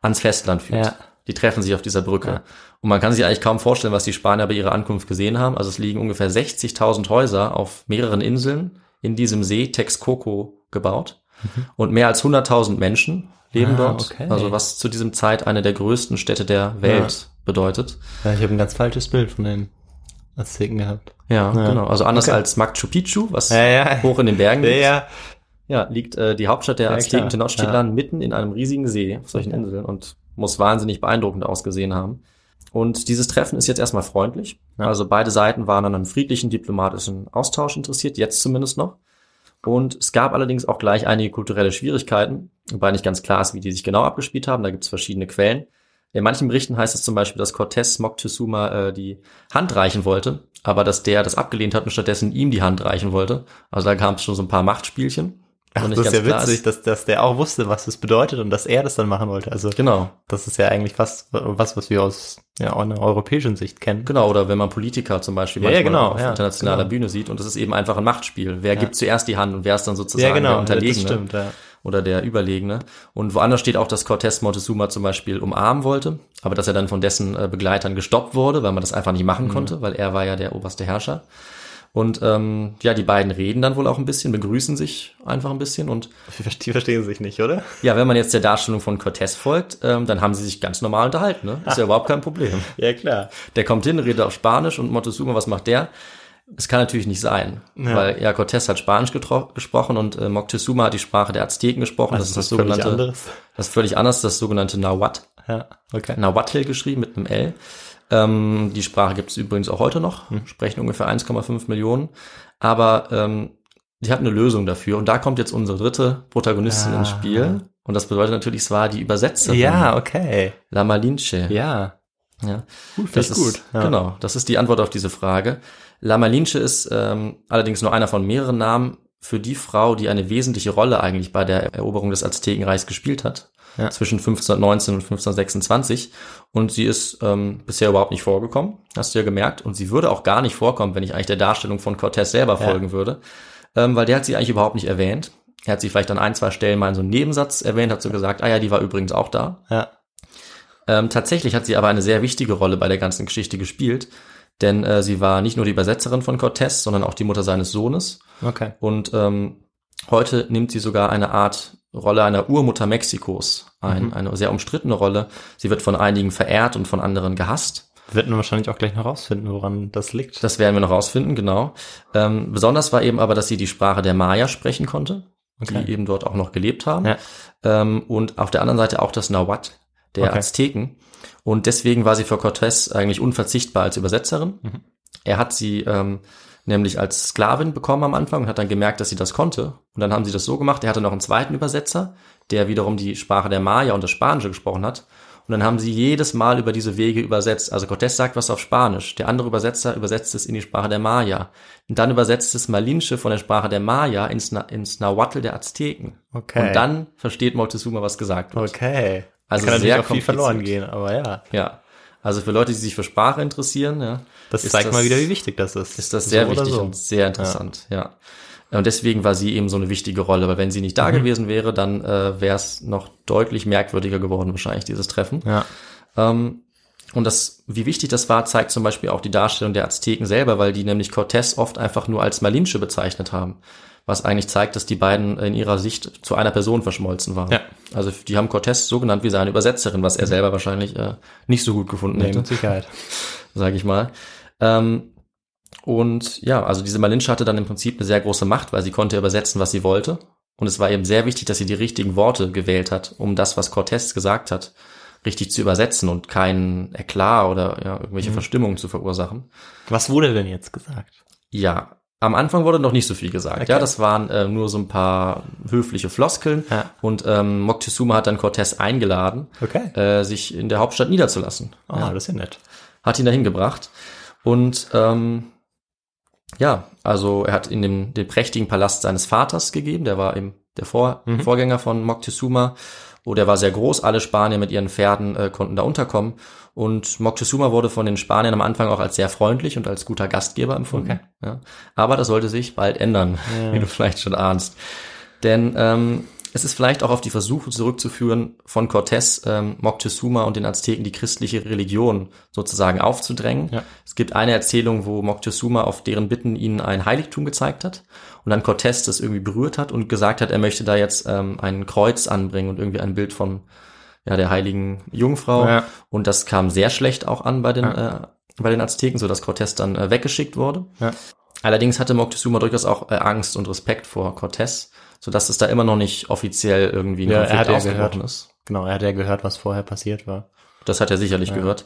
ans Festland führt. Die treffen sich auf dieser Brücke. Und man kann sich eigentlich kaum vorstellen, was die Spanier bei ihrer Ankunft gesehen haben. Also es liegen ungefähr 60.000 Häuser auf mehreren Inseln in diesem See Texcoco gebaut. Und mehr als 100.000 Menschen leben Mhm. Ah, dort. okay. Also was zu diesem Zeit eine der größten Städte der Welt bedeutet. Ja, ich habe ein ganz falsches Bild von den Azteken gehabt. Ja, Ja. genau. Also anders Okay. als Machu Picchu, was Ja, ja. hoch in den Bergen liegt. ja. Ja, liegt äh, die Hauptstadt der Ja, Azteken. Tenochtitlan, mitten in einem riesigen See auf solchen Inseln und muss wahnsinnig beeindruckend ausgesehen haben. Und dieses Treffen ist jetzt erstmal freundlich. Ja. Also beide Seiten waren an einem friedlichen diplomatischen Austausch interessiert, jetzt zumindest noch. Und es gab allerdings auch gleich einige kulturelle Schwierigkeiten, wobei nicht ganz klar ist, wie die sich genau abgespielt haben. Da gibt es verschiedene Quellen. In manchen Berichten heißt es zum Beispiel, dass Cortés Moctezuma äh, die Hand reichen wollte, aber dass der das abgelehnt hat und stattdessen ihm die Hand reichen wollte. Also da kam es schon so ein paar Machtspielchen. Ach, das ist ja witzig, dass, dass der auch wusste, was das bedeutet und dass er das dann machen wollte. Also Genau, das ist ja eigentlich fast was, was wir aus ja, einer europäischen Sicht kennen. genau. Oder wenn man Politiker zum Beispiel Ja, ja, manchmal genau, auf ja, internationaler genau. Bühne sieht und das ist eben einfach ein Machtspiel. Wer gibt zuerst die Hand und wer ist dann sozusagen Ja, genau, der Unterlegene? das stimmt, ja. oder der Überlegene. Und woanders steht auch, dass Cortés Montezuma zum Beispiel umarmen wollte, aber dass er dann von dessen äh, Begleitern gestoppt wurde, weil man das einfach nicht Mhm. machen konnte, weil er war ja der oberste Herrscher. Und ähm, ja, die beiden reden dann wohl auch ein bisschen, begrüßen sich einfach ein bisschen. Und Die verstehen sich nicht, oder? ja, wenn man jetzt der Darstellung von Cortés folgt, ähm, dann haben sie sich ganz normal unterhalten. Ne? Ist ja überhaupt kein Problem. Ja, klar. Der kommt hin, redet auf Spanisch und Montezuma, was macht der? Es kann natürlich nicht sein, Ja. weil ja, Cortés hat Spanisch gesprochen und äh, Moctezuma hat die Sprache der Azteken gesprochen. das ist das völlig sogenannte, anderes. das ist völlig anders, das sogenannte Nahuatl. Ja, okay. Nahuatl geschrieben mit einem L. Ähm, die Sprache gibt es übrigens auch heute noch, Hm. sprechen ungefähr 1,5 Millionen. Aber ähm, die hat eine Lösung dafür. Und da kommt jetzt unsere dritte Protagonistin Ah. ins Spiel. Und das bedeutet natürlich, es war die Übersetzerin. Ja, okay. La Malinche. Ja. Ja. Gut, Das das ist gut. Ja. Genau, das ist die Antwort auf diese Frage. La Malinche ist ähm, allerdings nur einer von mehreren Namen für die Frau, die eine wesentliche Rolle eigentlich bei der Eroberung des Aztekenreichs gespielt hat. Ja. Zwischen 1519 und 1526. Und sie ist ähm, bisher überhaupt nicht vorgekommen, hast du ja gemerkt. Und sie würde auch gar nicht vorkommen, wenn ich eigentlich der Darstellung von Cortés selber Ja. folgen würde. Ähm, weil der hat sie eigentlich überhaupt nicht erwähnt. Er hat sie vielleicht an ein, zwei Stellen mal in so einem Nebensatz erwähnt, hat so gesagt, ah ja, die war übrigens auch da. Ja. Ähm, tatsächlich hat sie aber eine sehr wichtige Rolle bei der ganzen Geschichte gespielt, denn äh, sie war nicht nur die Übersetzerin von Cortés, sondern auch die Mutter seines Sohnes. Okay. Und ähm, heute nimmt sie sogar eine Art Rolle einer Urmutter Mexikos ein, eine sehr umstrittene Rolle. Sie wird von einigen verehrt und von anderen gehasst. Wir werden wahrscheinlich auch gleich noch rausfinden, woran das liegt. Das werden wir noch rausfinden, genau. Ähm, besonders war eben aber, dass sie die Sprache der Maya sprechen konnte, Okay. die eben dort auch noch gelebt haben. Ja. Ähm, und auf der anderen Seite auch das Nahuatl der Okay. Azteken. Und deswegen war sie für Cortés eigentlich unverzichtbar als Übersetzerin. Mhm. Er hat sie ähm, nämlich als Sklavin bekommen am Anfang und hat dann gemerkt, dass sie das konnte. Und dann haben sie das so gemacht. Er hatte noch einen zweiten Übersetzer, der wiederum die Sprache der Maya und das Spanische gesprochen hat. Und dann haben sie jedes Mal über diese Wege übersetzt. Also Cortés sagt was auf Spanisch, der andere Übersetzer übersetzt es in die Sprache der Maya. Und dann übersetzt es Malinche von der Sprache der Maya ins, Na ins Nahuatl der Azteken. Okay. Und dann versteht Moctezuma, was gesagt wird. Okay. Also Kann natürlich sehr auch viel verloren gehen, aber ja. Ja. Also für Leute, die sich für Sprache interessieren, ja, Das zeigt das, mal wieder, wie wichtig das ist. ist das sehr So wichtig so. und sehr interessant, ja. Und deswegen war sie eben so eine wichtige Rolle, weil wenn sie nicht da Mhm. gewesen wäre, dann äh, wäre es noch deutlich merkwürdiger geworden, wahrscheinlich, dieses Treffen. Ja. Ähm, und das, wie wichtig das war, zeigt zum Beispiel auch die Darstellung der Azteken selber, weil die nämlich Cortés oft einfach nur als Malinche bezeichnet haben. Was eigentlich zeigt, dass die beiden in ihrer Sicht zu einer Person verschmolzen waren. Ja. Also die haben Cortés so genannt wie seine Übersetzerin, was er selber wahrscheinlich äh, nicht so gut gefunden Nee, hätte mit Sicherheit. sage ich mal. Ähm, und ja, also diese Malinche hatte dann im Prinzip eine sehr große Macht, weil sie konnte übersetzen, was sie wollte. Und es war eben sehr wichtig, dass sie die richtigen Worte gewählt hat, um das, was Cortés gesagt hat, richtig zu übersetzen und keinen Eklat oder ja, irgendwelche Mhm. Verstimmungen zu verursachen. Was wurde denn jetzt gesagt? Ja, am Anfang wurde noch nicht so viel gesagt. Okay. Ja, das waren äh, nur so ein paar höfliche Floskeln. Ja. Und ähm, Moctezuma hat dann Cortés eingeladen, Okay. äh, sich in der Hauptstadt niederzulassen. Ah, das ist ja nett. hat ihn dahin gebracht. Und ähm, ja, also er hat in dem den prächtigen Palast seines Vaters gegeben, der war eben der Vor Mhm. Vorgänger von Moctezuma. Oh, der war sehr groß, alle Spanier mit ihren Pferden äh, konnten da unterkommen. Und Moctezuma wurde von den Spaniern am Anfang auch als sehr freundlich und als guter Gastgeber empfunden. Okay. Ja. Aber das sollte sich bald ändern, Ja. wie du vielleicht schon ahnst. Denn ähm, Es ist vielleicht auch auf die Versuche zurückzuführen, von Cortés ähm, Moctezuma und den Azteken die christliche Religion sozusagen aufzudrängen. Ja. Es gibt eine Erzählung, wo Moctezuma auf deren Bitten ihnen ein Heiligtum gezeigt hat und dann Cortés das irgendwie berührt hat und gesagt hat, er möchte da jetzt ähm, ein Kreuz anbringen und irgendwie ein Bild von ja, der heiligen Jungfrau. Ja. Und das kam sehr schlecht auch an bei den, Ja. äh, bei den Azteken, so dass Cortés dann äh, weggeschickt wurde. Ja. Allerdings hatte Moctezuma durchaus auch äh, Angst und Respekt vor Cortés, sodass es da immer noch nicht offiziell irgendwie ein Ja, er Konflikt hat ja ausgebrochen gehört. ist. Genau, er hat ja gehört, was vorher passiert war. Das hat er sicherlich gehört.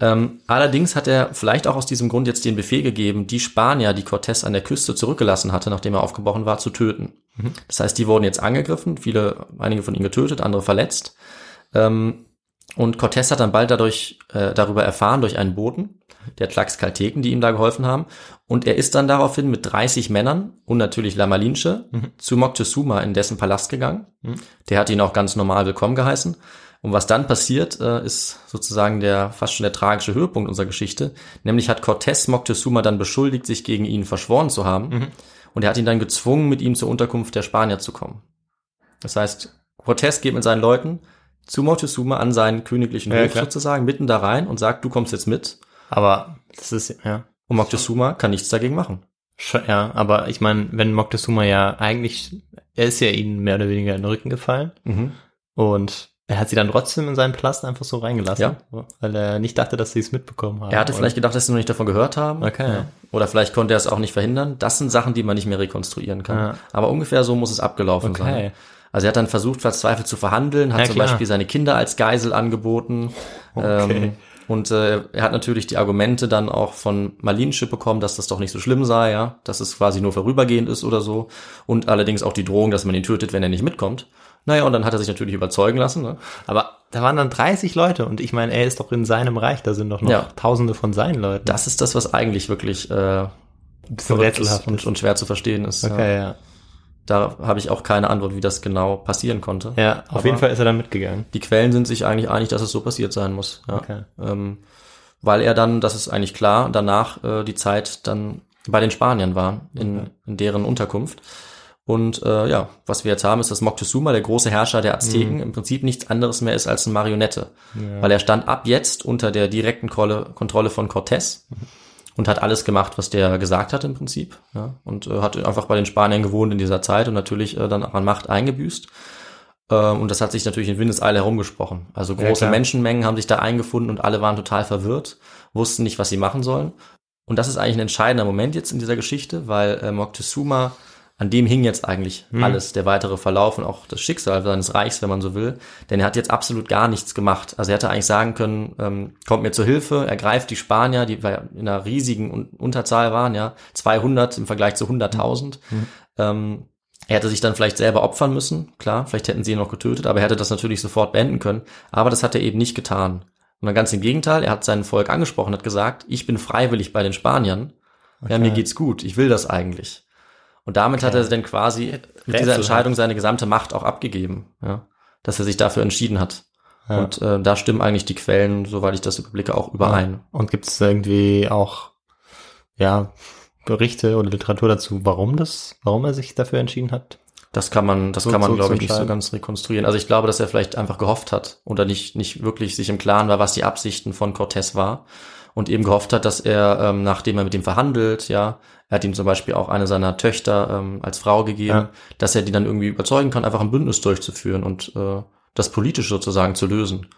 Ähm, allerdings hat er vielleicht auch aus diesem Grund jetzt den Befehl gegeben, die Spanier, die Cortés an der Küste zurückgelassen hatte, nachdem er aufgebrochen war, zu töten. Das heißt, die wurden jetzt angegriffen, viele, einige von ihnen getötet, andere verletzt. Ähm, und Cortés hat dann bald dadurch äh, darüber erfahren durch einen Boten, der Tlaxcalteken, die ihm da geholfen haben. Und er ist dann daraufhin mit 30 Männern und natürlich La Malinche zu Moctezuma in dessen Palast gegangen. Der hat ihn auch ganz normal willkommen geheißen. Und was dann passiert, äh, ist sozusagen der fast schon der tragische Höhepunkt unserer Geschichte. Nämlich hat Cortés Moctezuma dann beschuldigt, sich gegen ihn verschworen zu haben. Und er hat ihn dann gezwungen, mit ihm zur Unterkunft der Spanier zu kommen. Das heißt, Cortés geht mit seinen Leuten zu Moctezuma an seinen königlichen Ja, Hof klar. sozusagen, mitten da rein und sagt, du kommst jetzt mit. Aber das ist, ja. Und Moctezuma kann nichts dagegen machen. Ja, aber ich meine, wenn Moctezuma ja eigentlich, er ist ja ihnen mehr oder weniger in den Rücken gefallen und er hat sie dann trotzdem in seinen Palast einfach so reingelassen, weil er nicht dachte, dass sie es mitbekommen haben. Er hatte oder? vielleicht gedacht, dass sie noch nicht davon gehört haben. Okay. Ja. Oder vielleicht konnte er es auch nicht verhindern. Das sind Sachen, die man nicht mehr rekonstruieren kann. Ja. Aber ungefähr so muss es abgelaufen Okay. sein. Also er hat dann versucht, verzweifelt zu verhandeln, hat Ja, zum klar. Beispiel seine Kinder als Geisel angeboten. Okay. Ähm, und äh, er hat natürlich die Argumente dann auch von Malinche bekommen, dass das doch nicht so schlimm sei, ja, dass es quasi nur vorübergehend ist oder so. Und allerdings auch die Drohung, dass man ihn tötet, wenn er nicht mitkommt. Naja, und dann hat er sich natürlich überzeugen lassen. Ne? Aber da waren dann 30 Leute und ich meine, er ist doch in seinem Reich, da sind doch noch Ja. tausende von seinen Leuten. Das ist das, was eigentlich wirklich äh, rätselhaft und, und schwer zu verstehen ist. Ja. Okay, ja. Da habe ich auch keine Antwort, wie das genau passieren konnte. Ja, auf Aber jeden Fall ist er dann mitgegangen. Die Quellen sind sich eigentlich einig, dass es so passiert sein muss. Ja. Okay. Ähm, weil er dann, das ist eigentlich klar, danach äh, die Zeit dann bei den Spaniern war, in, in deren Unterkunft. Und äh, ja, was wir jetzt haben, ist, dass Moctezuma, der große Herrscher der Azteken, Mhm. im Prinzip nichts anderes mehr ist als eine Marionette. Weil er stand ab jetzt unter der direkten Kontrolle von Cortés und hat alles gemacht, was der gesagt hat im Prinzip. Ja, und äh, hat einfach bei den Spaniern gewohnt in dieser Zeit und natürlich äh, dann auch an Macht eingebüßt. Ähm, und das hat sich natürlich in Windeseile herumgesprochen. Also Ja, große klar. Menschenmengen haben sich da eingefunden und alle waren total verwirrt, wussten nicht, was sie machen sollen. Und das ist eigentlich ein entscheidender Moment jetzt in dieser Geschichte, weil äh, Moctezuma, an dem hing jetzt eigentlich Hm. alles, der weitere Verlauf und auch das Schicksal seines Reichs, wenn man so will. Denn er hat jetzt absolut gar nichts gemacht. Also er hätte eigentlich sagen können, ähm, kommt mir zur Hilfe, ergreift die Spanier, die in einer riesigen Un- Unterzahl waren, ja, 200 im Vergleich zu 100.000. Ähm, er hätte sich dann vielleicht selber opfern müssen, klar, vielleicht hätten sie ihn noch getötet, aber er hätte das natürlich sofort beenden können. Aber das hat er eben nicht getan. Und dann ganz im Gegenteil, er hat sein Volk angesprochen, hat gesagt, ich bin freiwillig bei den Spaniern. Ja, mir geht's gut, ich will das eigentlich. Und damit hat er dann quasi mit dieser Rätselhaft. Entscheidung seine gesamte Macht auch abgegeben, ja, dass er sich dafür entschieden hat. Ja. Und äh, da stimmen eigentlich die Quellen, soweit ich das überblicke, auch überein. Und gibt es irgendwie auch, ja, Berichte oder Literatur dazu, warum das, warum er sich dafür entschieden hat? Das kann man, das So- kann man, so glaube ich, nicht so ganz rekonstruieren. Also ich glaube, dass er vielleicht einfach gehofft hat oder nicht, nicht wirklich sich im Klaren war, was die Absichten von Cortés war und eben gehofft hat, dass er, ähm, nachdem er mit ihm verhandelt, ja, er hat ihm zum Beispiel auch eine seiner Töchter ähm, als Frau gegeben, Ja. dass er die dann irgendwie überzeugen kann, einfach ein Bündnis durchzuführen und äh, das politisch sozusagen zu lösen.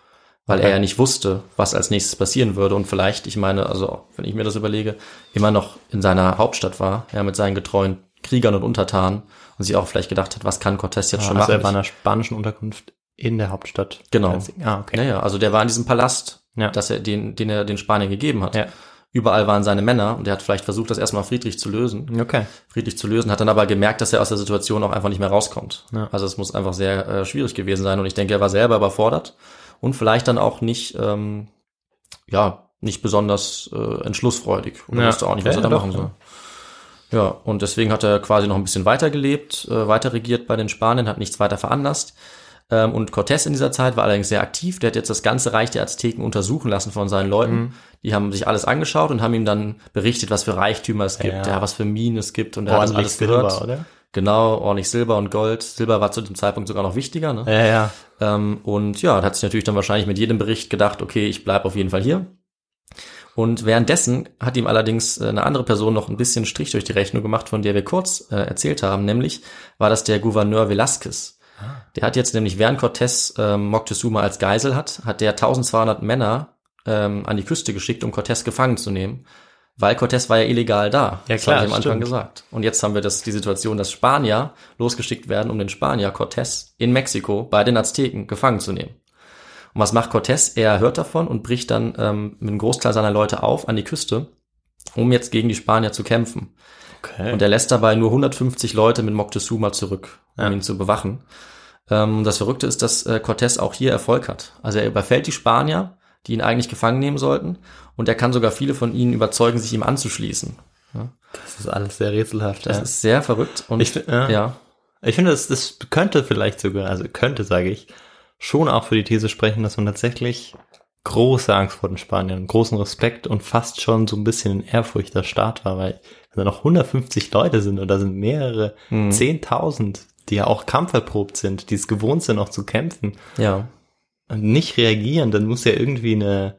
Weil Okay. er ja nicht wusste, was als nächstes passieren würde und vielleicht, ich meine, also wenn ich mir das überlege, immer noch in seiner Hauptstadt war, ja, mit seinen getreuen Kriegern und Untertanen und sich auch vielleicht gedacht hat, was kann Cortés jetzt schon also machen? er war in einer spanischen Unterkunft in der Hauptstadt. Genau. Ah, okay. Naja, also der war in diesem Palast, Ja. dass er den, den er den Spaniern gegeben hat. Ja. Überall waren seine Männer und er hat vielleicht versucht, das erstmal friedlich zu lösen. Okay. Friedlich zu lösen, hat dann aber gemerkt, dass er aus der Situation auch einfach nicht mehr rauskommt. Ja. Also es muss einfach sehr äh, schwierig gewesen sein und ich denke, er war selber überfordert und vielleicht dann auch nicht, ähm, ja, nicht besonders äh, entschlussfreudig oder Ja. wusste auch nicht, was er da machen soll. Ja, und deswegen hat er quasi noch ein bisschen weitergelebt, äh, weiter regiert bei den Spaniern, hat nichts weiter veranlasst. Ähm, und Cortés in dieser Zeit war allerdings sehr aktiv. Der hat jetzt das ganze Reich der Azteken untersuchen lassen von seinen Leuten. Mhm. Die haben sich alles angeschaut und haben ihm dann berichtet, was für Reichtümer es gibt, Ja. ja, was für Minen es gibt. Und er hat das alles gehört. Silber, oder? Genau, ordentlich Silber und Gold. Silber war zu dem Zeitpunkt sogar noch wichtiger. Ne? Ja, ja. Ähm, und ja, hat sich natürlich dann wahrscheinlich mit jedem Bericht gedacht, okay, ich bleib auf jeden Fall hier. Und währenddessen hat ihm allerdings äh, eine andere Person noch ein bisschen Strich durch die Rechnung gemacht, von der wir kurz äh, erzählt haben, nämlich war das der Gouverneur Velasquez. Der hat jetzt nämlich, während Cortés ähm, Moctezuma als Geisel hat, hat der 1200 Männer ähm, an die Küste geschickt, um Cortés gefangen zu nehmen. Weil Cortés war ja illegal da. Ja, das klar, habe ich am Anfang stimmt. gesagt. Und jetzt haben wir das, die Situation, dass Spanier losgeschickt werden, um den Spanier Cortés in Mexiko bei den Azteken gefangen zu nehmen. Und was macht Cortés? Er hört davon und bricht dann ähm, mit einem Großteil seiner Leute auf an die Küste, um jetzt gegen die Spanier zu kämpfen. Okay. Und er lässt dabei nur 150 Leute mit Moctezuma zurück, um Ja. ihn zu bewachen. Ähm, das Verrückte ist, dass äh, Cortés auch hier Erfolg hat. Also er überfällt die Spanier, die ihn eigentlich gefangen nehmen sollten, und er kann sogar viele von ihnen überzeugen, sich ihm anzuschließen. das ist alles sehr rätselhaft. Das ja. ist sehr verrückt. Und Ich ja. ja, Ich finde, das, das könnte vielleicht sogar, also könnte, sage ich, schon auch für die These sprechen, dass man tatsächlich große Angst vor den Spaniern, großen Respekt und fast schon so ein bisschen in Ehrfurcht der Staat war, weil wenn da noch 150 Leute sind und da sind mehrere Mhm. 10.000, die ja auch kampferprobt sind, die es gewohnt sind, auch zu kämpfen, ja, und nicht reagieren, dann muss ja irgendwie eine,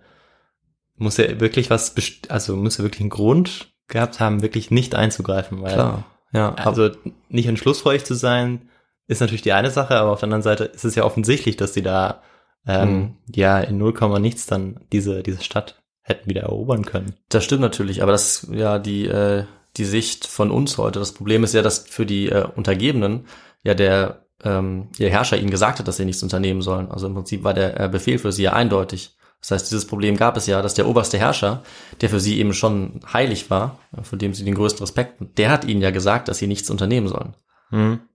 muss ja wirklich was, also muss ja wirklich einen Grund gehabt haben, wirklich nicht einzugreifen, weil klar. Ja, also nicht entschlussfreudig zu sein, ist natürlich die eine Sache, aber auf der anderen Seite ist es ja offensichtlich, dass die da ähm, Mhm. ja in 0, nichts dann diese, diese Stadt hätten wieder erobern können. Das stimmt natürlich, aber das ist ja die, äh, die Sicht von uns heute. Das Problem ist ja, dass für die äh, Untergebenen ja der ähm, ihr Herrscher ihnen gesagt hat, dass sie nichts unternehmen sollen. Also im Prinzip war der äh, Befehl für sie ja eindeutig. Das heißt, dieses Problem gab es ja, dass der oberste Herrscher, der für sie eben schon heilig war, von dem sie den größten Respekt, hatten, der hat ihnen ja gesagt, dass sie nichts unternehmen sollen.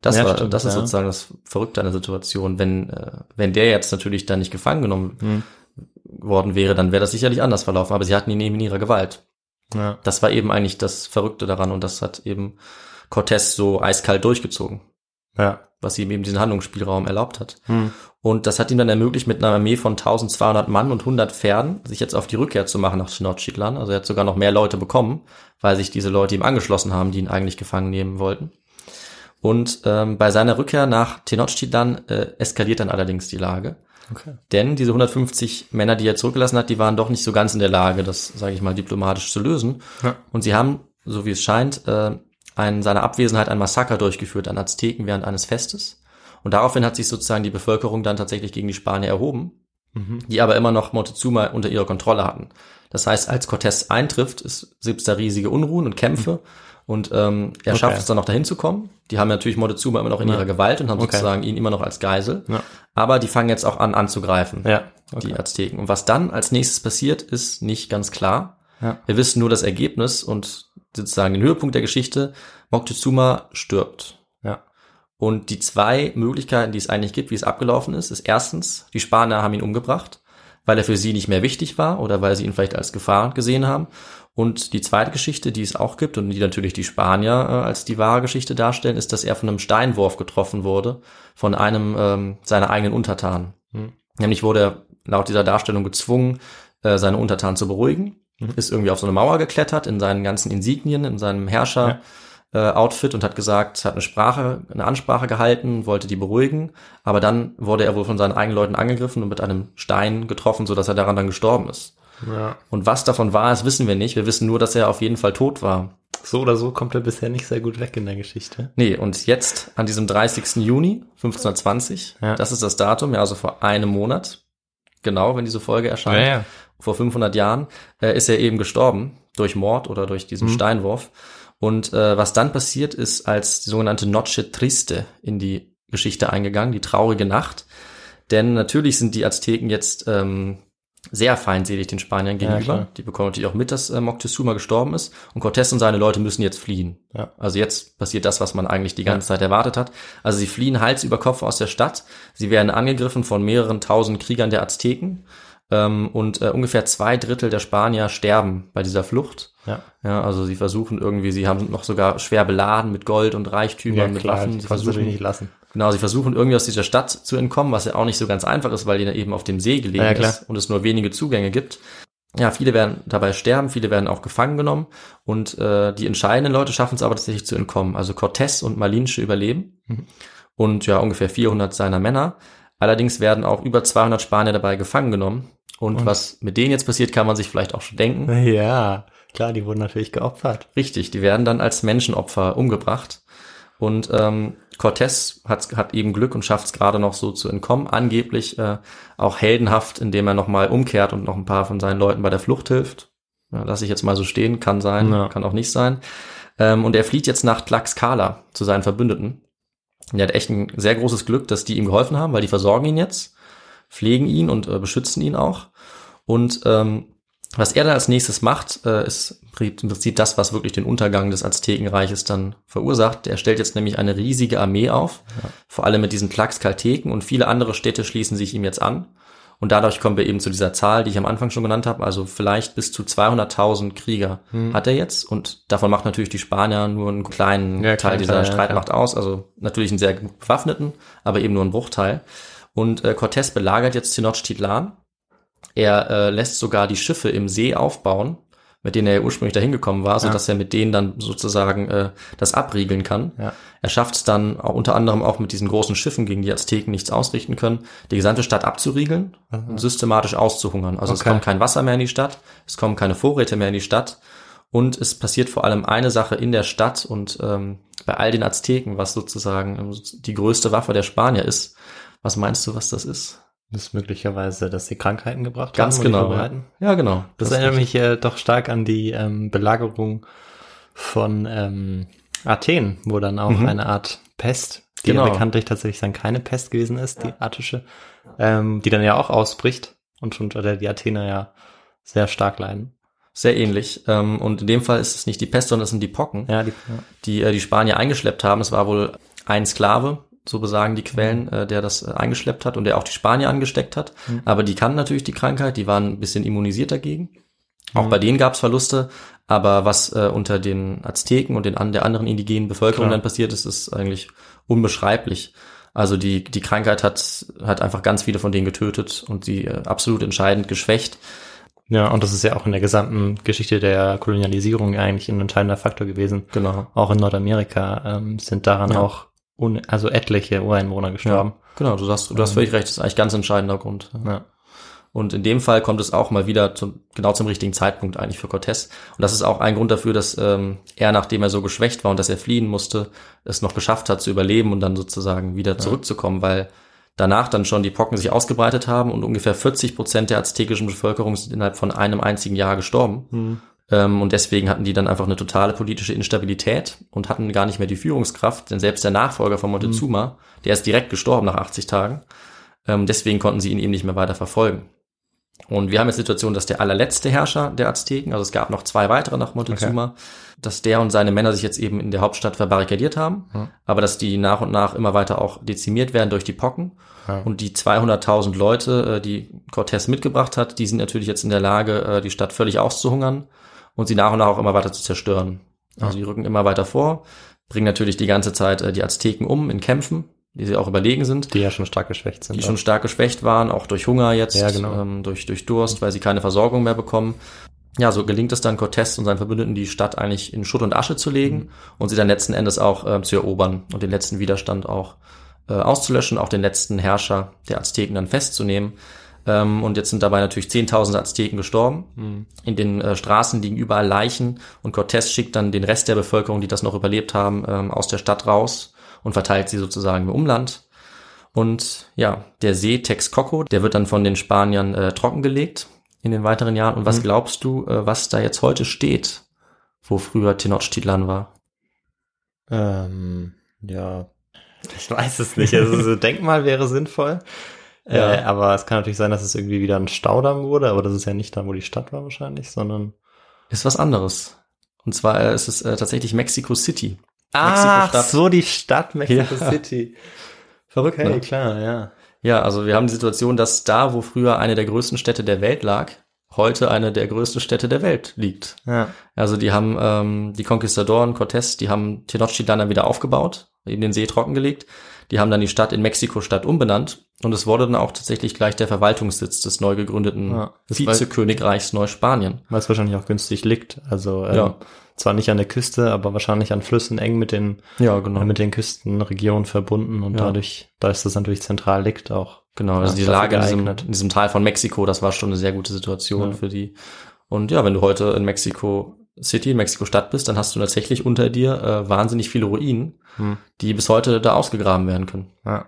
Das, Ja, war, stimmt, das ist ja. sozusagen das Verrückte an der Situation. Wenn, äh, wenn der jetzt natürlich dann nicht gefangen genommen Mhm. worden wäre, dann wäre das sicherlich anders verlaufen. Aber sie hatten ihn eben in ihrer Gewalt. Ja. Das war eben eigentlich das Verrückte daran und das hat eben Cortés so eiskalt durchgezogen, Ja. was ihm eben diesen Handlungsspielraum erlaubt hat. Hm. Und das hat ihm dann ermöglicht, mit einer Armee von 1200 Mann und 100 Pferden sich jetzt auf die Rückkehr zu machen nach Tenochtitlan. Also er hat sogar noch mehr Leute bekommen, weil sich diese Leute ihm angeschlossen haben, die ihn eigentlich gefangen nehmen wollten. Und ähm, bei seiner Rückkehr nach Tenochtitlan äh, eskaliert dann allerdings die Lage. Okay. Denn diese 150 Männer, die er zurückgelassen hat, die waren doch nicht so ganz in der Lage, das, sage ich mal, diplomatisch zu lösen. Ja. Und sie haben, so wie es scheint, äh, in seiner Abwesenheit ein Massaker durchgeführt an Azteken während eines Festes. Und daraufhin hat sich sozusagen die Bevölkerung dann tatsächlich gegen die Spanier erhoben, Mhm. die aber immer noch Montezuma unter ihrer Kontrolle hatten. Das heißt, als Cortés eintrifft, ist, gibt's da riesige Unruhen und Kämpfe. Und ähm, er Okay. schafft es dann noch dahin zu kommen. Die haben natürlich Montezuma immer noch in Ja. ihrer Gewalt und haben Okay. sozusagen ihn immer noch als Geisel. Ja. Aber die fangen jetzt auch an anzugreifen Ja. die Azteken. Und was dann als nächstes passiert, ist nicht ganz klar. Ja. Wir wissen nur das Ergebnis und sozusagen den Höhepunkt der Geschichte. Moctezuma stirbt. Ja. Und die zwei Möglichkeiten, die es eigentlich gibt, wie es abgelaufen ist, ist erstens, die Spanier haben ihn umgebracht, weil er für sie nicht mehr wichtig war oder weil sie ihn vielleicht als Gefahr gesehen haben. Und die zweite Geschichte, die es auch gibt und die natürlich die Spanier äh, als die wahre Geschichte darstellen, ist, dass er von einem Steinwurf getroffen wurde von einem ähm, seiner eigenen Untertanen. Hm. Nämlich wurde er laut dieser Darstellung gezwungen, äh, seine Untertanen zu beruhigen, Mhm. ist irgendwie auf so eine Mauer geklettert in seinen ganzen Insignien, in seinem Herrscher. Äh, Outfit und hat gesagt, hat eine Sprache, eine Ansprache gehalten, wollte die beruhigen, aber dann wurde er wohl von seinen eigenen Leuten angegriffen und mit einem Stein getroffen, so dass er daran dann gestorben ist. Ja. Und was davon war, das wissen wir nicht. Wir wissen nur, dass er auf jeden Fall tot war. So oder so kommt er bisher nicht sehr gut weg in der Geschichte. Nee, und jetzt an diesem 30. Juni 1520, Ja. das ist das Datum, ja, also vor einem Monat, genau, wenn diese Folge erscheint, vor 500 Jahren, äh, ist er eben gestorben durch Mord oder durch diesen Mhm. Steinwurf. Und äh, was dann passiert ist, als die sogenannte Noche Triste in die Geschichte eingegangen, die traurige Nacht. Denn natürlich sind die Azteken jetzt ähm, sehr feindselig den Spaniern Ja, gegenüber. klar. die bekommen natürlich auch mit, dass äh, Moctezuma gestorben ist. Und Cortés und seine Leute müssen jetzt fliehen. Ja. Also jetzt passiert das, was man eigentlich die ganze Zeit erwartet hat. Also sie fliehen Hals über Kopf aus der Stadt. Sie werden angegriffen von mehreren tausend Kriegern der Azteken. Ähm, und äh, ungefähr zwei Drittel der Spanier sterben bei dieser Flucht. Ja. Ja, also sie versuchen irgendwie, sie haben noch sogar schwer beladen mit Gold und Reichtümern, mit Waffen. Sie versuchen, nicht lassen. Genau, sie versuchen irgendwie aus dieser Stadt zu entkommen, was ja auch nicht so ganz einfach ist, weil die eben auf dem See gelegen Ja, ist und es nur wenige Zugänge gibt. ja, viele werden dabei sterben, viele werden auch gefangen genommen und äh, die entscheidenden Leute schaffen es aber tatsächlich zu entkommen. Also Cortés und Malinche überleben Mhm. und ja ungefähr 400 seiner Männer. Allerdings werden auch über 200 Spanier dabei gefangen genommen. Und, Und? was mit denen jetzt passiert, kann man sich vielleicht auch schon denken. Ja, klar, die wurden natürlich geopfert. Richtig, die werden dann als Menschenopfer umgebracht. Und ähm, Cortés hat, hat eben Glück und schafft es gerade noch so zu entkommen. Angeblich äh, auch heldenhaft, indem er nochmal umkehrt und noch ein paar von seinen Leuten bei der Flucht hilft. Ja, lass ich jetzt mal so stehen, kann sein, Ja. kann auch nicht sein. Ähm, und er flieht jetzt nach Tlaxcala zu seinen Verbündeten. Und er hat echt ein sehr großes Glück, dass die ihm geholfen haben, weil die versorgen ihn jetzt, pflegen ihn und äh, beschützen ihn auch. Und ähm, was er dann als nächstes macht, äh, ist im Prinzip das, was wirklich den Untergang des Aztekenreiches dann verursacht. Er stellt jetzt nämlich eine riesige Armee auf, vor allem mit diesen Tlaxcalteken und viele andere Städte schließen sich ihm jetzt an. Und dadurch kommen wir eben zu dieser Zahl, die ich am Anfang schon genannt habe. Also vielleicht bis zu 200.000 Krieger hat er jetzt. Und davon macht natürlich die Spanier nur einen kleinen Ja, Teil dieser Teil, ja, Streitmacht aus. Also natürlich einen sehr bewaffneten, aber eben nur einen Bruchteil. Und äh, Cortés belagert jetzt Tenochtitlan. Er äh, lässt sogar die Schiffe im See aufbauen, mit denen er ja ursprünglich dahin gekommen war, so Ja. dass er mit denen dann sozusagen äh, das abriegeln kann. Ja. Er schafft es dann auch unter anderem auch mit diesen großen Schiffen, gegen die Azteken nichts ausrichten können, die gesamte Stadt abzuriegeln und systematisch auszuhungern. Also es Okay. kommt kein Wasser mehr in die Stadt, es kommen keine Vorräte mehr in die Stadt und es passiert vor allem eine Sache in der Stadt und ähm, bei all den Azteken, was sozusagen ähm, die größte Waffe der Spanier ist. Was meinst du, was das ist? Das ist möglicherweise, dass sie Krankheiten gebracht Ganz haben. die genau. Ja, genau. Das, erinnert mich äh, doch stark an die ähm, Belagerung von ähm, Athen, wo dann auch Mhm. eine Art Pest, die Genau. ja bekanntlich tatsächlich dann keine Pest gewesen ist, die attische, ähm, die dann ja auch ausbricht und unter der die Athener ja sehr stark leiden. Sehr ähnlich. Ähm, und in dem Fall ist es nicht die Pest, sondern es sind die Pocken, Ja, die, die äh, die Spanier eingeschleppt haben. Es war wohl ein Sklave, so besagen die Quellen, äh, der das äh, eingeschleppt hat und der auch die Spanier angesteckt hat. Aber die kannten natürlich die Krankheit, die waren ein bisschen immunisiert dagegen. Auch bei denen gab es Verluste, aber was äh, unter den Azteken und den an der anderen indigenen Bevölkerung Klar. dann passiert ist, ist eigentlich unbeschreiblich. Also die, die Krankheit hat, hat einfach ganz viele von denen getötet und sie äh, absolut entscheidend geschwächt. ja, und das ist ja auch in der gesamten Geschichte der Kolonialisierung eigentlich ein entscheidender Faktor gewesen. Genau. Auch in Nordamerika ähm, sind daran Ja. auch also etliche Ureinwohner gestorben. Genau, du hast, du hast völlig recht, das ist eigentlich ganz entscheidender Grund. Ja. Und in dem Fall kommt es auch mal wieder zum, genau zum richtigen Zeitpunkt eigentlich für Cortés. Und das ist auch ein Grund dafür, dass ähm, er, nachdem er so geschwächt war und dass er fliehen musste, es noch geschafft hat zu überleben und dann sozusagen wieder zurückzukommen, weil danach dann schon die Pocken sich ausgebreitet haben und ungefähr 40 Prozent der aztekischen Bevölkerung sind innerhalb von einem einzigen Jahr gestorben. Ähm, und deswegen hatten die dann einfach eine totale politische Instabilität und hatten gar nicht mehr die Führungskraft, denn selbst der Nachfolger von Montezuma, der ist direkt gestorben nach 80 Tagen. Ähm, deswegen konnten sie ihn eben nicht mehr weiter verfolgen. Und wir haben jetzt die Situation, dass der allerletzte Herrscher der Azteken, also es gab noch zwei weitere nach Montezuma, dass der und seine Männer sich jetzt eben in der Hauptstadt verbarrikadiert haben, Ja. aber dass die nach und nach immer weiter auch dezimiert werden durch die Pocken. Ja. Und die 200.000 Leute, äh, die Cortés mitgebracht hat, die sind natürlich jetzt in der Lage, äh, die Stadt völlig auszuhungern und sie nach und nach auch immer weiter zu zerstören. Also die rücken immer weiter vor, bringen natürlich die ganze Zeit äh, die Azteken um in Kämpfen, die sie auch überlegen sind Die ja schon stark geschwächt sind. die schon stark geschwächt waren, auch durch Hunger jetzt, Ja, genau. ähm, durch, durch Durst, weil sie keine Versorgung mehr bekommen. Ja, so gelingt es dann Cortés und seinen Verbündeten, die Stadt eigentlich in Schutt und Asche zu legen Mhm. und sie dann letzten Endes auch ähm, zu erobern und den letzten Widerstand auch äh, auszulöschen, auch den letzten Herrscher der Azteken dann festzunehmen. Ähm, und jetzt sind dabei natürlich Zehntausende Azteken gestorben. Mhm. In den äh, Straßen liegen überall Leichen und Cortés schickt dann den Rest der Bevölkerung, die das noch überlebt haben, ähm, aus der Stadt raus und verteilt sie sozusagen im Umland. Und ja, der See Texcoco, der wird dann von den Spaniern äh, trockengelegt in den weiteren Jahren. Und was glaubst du, äh, was da jetzt heute steht, wo früher Tenochtitlan war? Ähm, ja, ich weiß es nicht. Also so Denkmal wäre sinnvoll. Ja. Äh, aber es kann natürlich sein, dass es irgendwie wieder ein Staudamm wurde, aber das ist ja nicht da, wo die Stadt war wahrscheinlich, sondern Ist was anderes. Und zwar äh, ist es äh, tatsächlich Mexico City. Ach, so die Stadt Mexico Ja. City. Verrückt, Okay, ne? klar, ja. Ja, also wir haben die Situation, dass da, wo früher eine der größten Städte der Welt lag, heute eine der größten Städte der Welt liegt. Ja, Also die haben ähm, die Conquistadoren, Cortés, die haben Tenochtitlan dann wieder aufgebaut, eben den See trockengelegt. Die haben dann die Stadt in Mexiko-Stadt umbenannt und es wurde dann auch tatsächlich gleich der Verwaltungssitz des neu gegründeten Ja, Vizekönigreichs Neuspanien. Weil es wahrscheinlich auch günstig liegt. Also ähm, Ja. zwar nicht an der Küste, aber wahrscheinlich an Flüssen eng mit den Ja, genau. äh, mit den Küstenregionen verbunden und Ja. dadurch, da ist das natürlich zentral liegt auch. Genau, also die Lage in diesem, in diesem Teil von Mexiko, das war schon eine sehr gute Situation für die. Und ja, wenn du heute in Mexico City, in Mexiko Stadt bist, dann hast du tatsächlich unter dir äh, wahnsinnig viele Ruinen, Hm. die bis heute da ausgegraben werden können. Ja.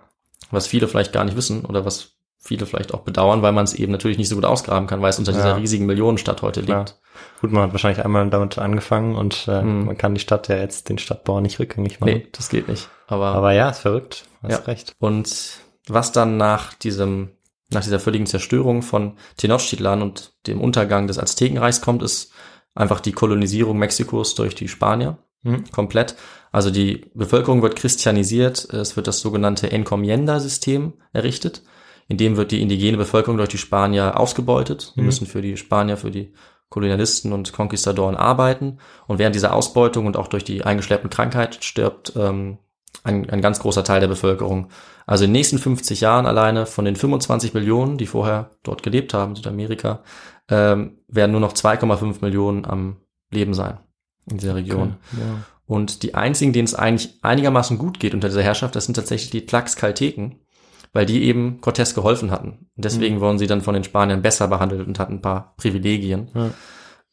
Was viele vielleicht gar nicht wissen oder was viele vielleicht auch bedauern, weil man es eben natürlich nicht so gut ausgraben kann, weil es unter Ja. dieser riesigen Millionenstadt heute liegt. Ja. Gut, man hat wahrscheinlich einmal damit angefangen und äh, Hm. man kann die Stadt ja jetzt den Stadtbau nicht rückgängig machen. Nee, das geht nicht. Aber, Aber ja, ist verrückt. Hast Ja. recht. und was dann nach diesem, nach dieser völligen Zerstörung von Tenochtitlan und dem Untergang des Aztekenreichs kommt, ist einfach die Kolonisierung Mexikos durch die Spanier. Hm. komplett. Also die Bevölkerung wird christianisiert, es wird das sogenannte Encomienda-System errichtet, in dem wird die indigene Bevölkerung durch die Spanier ausgebeutet. Sie Mhm. müssen für die Spanier, für die Kolonialisten und Konquistadoren arbeiten. Und während dieser Ausbeutung und auch durch die eingeschleppten Krankheit stirbt ähm, ein, ein ganz großer Teil der Bevölkerung. Also in den nächsten 50 Jahren alleine von den 25 Millionen, die vorher dort gelebt haben, Südamerika, ähm, werden nur noch 2,5 Millionen am Leben sein in dieser Region. Ja. Und die einzigen, denen es eigentlich einigermaßen gut geht unter dieser Herrschaft, das sind tatsächlich die Tlaxcalteken, weil die eben Cortés geholfen hatten. Und deswegen Mhm. wurden sie dann von den Spaniern besser behandelt und hatten ein paar Privilegien.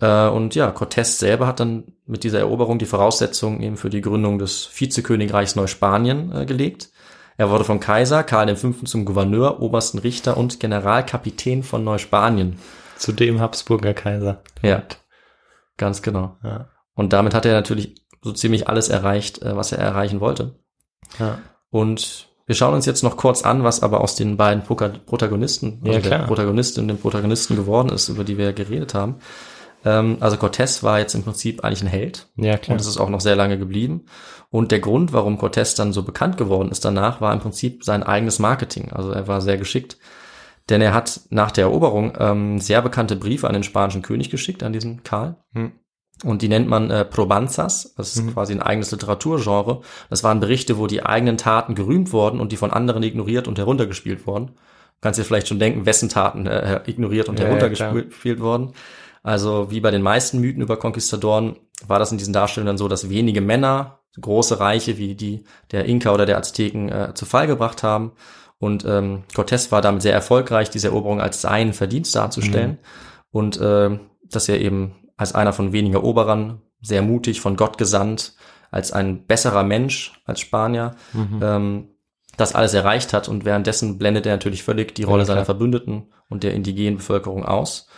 Äh, und ja, Cortés selber hat dann mit dieser Eroberung die Voraussetzungen eben für die Gründung des Vizekönigreichs Neuspanien äh, gelegt. Er wurde vom Kaiser Karl V. zum Gouverneur, obersten Richter und Generalkapitän von Neuspanien. Zudem Habsburger Kaiser. Ja, ganz genau. Ja. Und damit hat er natürlich so ziemlich alles erreicht, äh, was er erreichen wollte. Ja. Und wir schauen uns jetzt noch kurz an, was aber aus den beiden Protagonisten, Ja, also der klar. Protagonistin und dem Protagonisten geworden ist, über die wir geredet haben. Ähm, also Cortés war jetzt im Prinzip eigentlich ein Held Ja, klar. und es ist auch noch sehr lange geblieben. Und der Grund, warum Cortés dann so bekannt geworden ist danach, war im Prinzip sein eigenes Marketing. Also er war sehr geschickt, denn er hat nach der Eroberung ähm, sehr bekannte Briefe an den spanischen König geschickt, an diesen Karl. Hm. Und die nennt man äh, Probanzas. Das ist Mhm. quasi ein eigenes Literaturgenre. Das waren Berichte, wo die eigenen Taten gerühmt wurden und die von anderen ignoriert und heruntergespielt wurden. Du kannst dir vielleicht schon denken, wessen Taten äh, ignoriert und Ja, ja, heruntergespielt wurden. Also wie bei den meisten Mythen über Konquistadoren war das in diesen Darstellungen dann so, dass wenige Männer große Reiche wie die der Inka oder der Azteken äh, zu Fall gebracht haben. Und ähm, Cortés war damit sehr erfolgreich, diese Eroberung als seinen Verdienst darzustellen. Und äh, dass er eben als einer von weniger Oberern, sehr mutig, von Gott gesandt, als ein besserer Mensch, als Spanier, Mhm. ähm, das alles erreicht hat. Und währenddessen blendet er natürlich völlig die Rolle Ja, seiner Verbündeten und der indigenen Bevölkerung aus.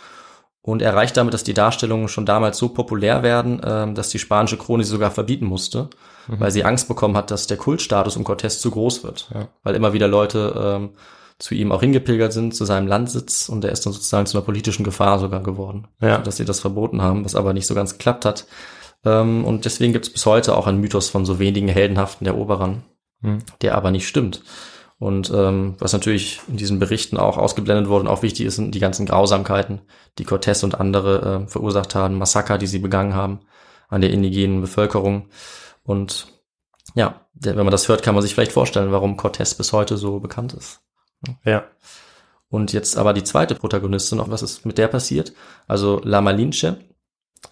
Und erreicht damit, dass die Darstellungen schon damals so populär werden, ähm, dass die spanische Krone sie sogar verbieten musste, weil sie Angst bekommen hat, dass der Kultstatus um Cortés zu groß wird. Ja. Weil immer wieder Leute ähm, zu ihm auch hingepilgert sind, zu seinem Landsitz und er ist dann sozusagen zu einer politischen Gefahr sogar geworden, Ja. dass sie das verboten haben, was aber nicht so ganz geklappt hat. Ähm, und deswegen gibt es bis heute auch einen Mythos von so wenigen heldenhaften Eroberern, Hm. der aber nicht stimmt. Und ähm, was natürlich in diesen Berichten auch ausgeblendet wurde und auch wichtig ist, sind die ganzen Grausamkeiten, die Cortés und andere äh, verursacht haben, Massaker, die sie begangen haben an der indigenen Bevölkerung. Und ja, wenn man das hört, kann man sich vielleicht vorstellen, warum Cortés bis heute so bekannt ist. Ja. Und jetzt aber die zweite Protagonistin, noch was ist mit der passiert? Also La Malinche,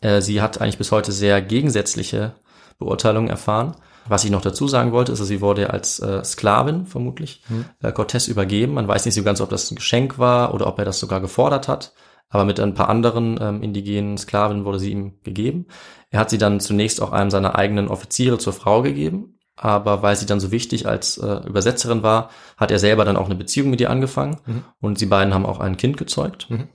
äh, sie hat eigentlich bis heute sehr gegensätzliche Beurteilungen erfahren. Was ich noch dazu sagen wollte, ist, dass sie wurde als äh, Sklavin vermutlich äh, Cortés übergeben. Man weiß nicht so ganz, ob das ein Geschenk war oder ob er das sogar gefordert hat. Aber mit ein paar anderen ähm, indigenen Sklaven wurde sie ihm gegeben. Er hat sie dann zunächst auch einem seiner eigenen Offiziere zur Frau gegeben. Aber weil sie dann so wichtig als äh, Übersetzerin war, hat er selber dann auch eine Beziehung mit ihr angefangen. Mhm. Und sie beiden haben auch ein Kind gezeugt. Mhm.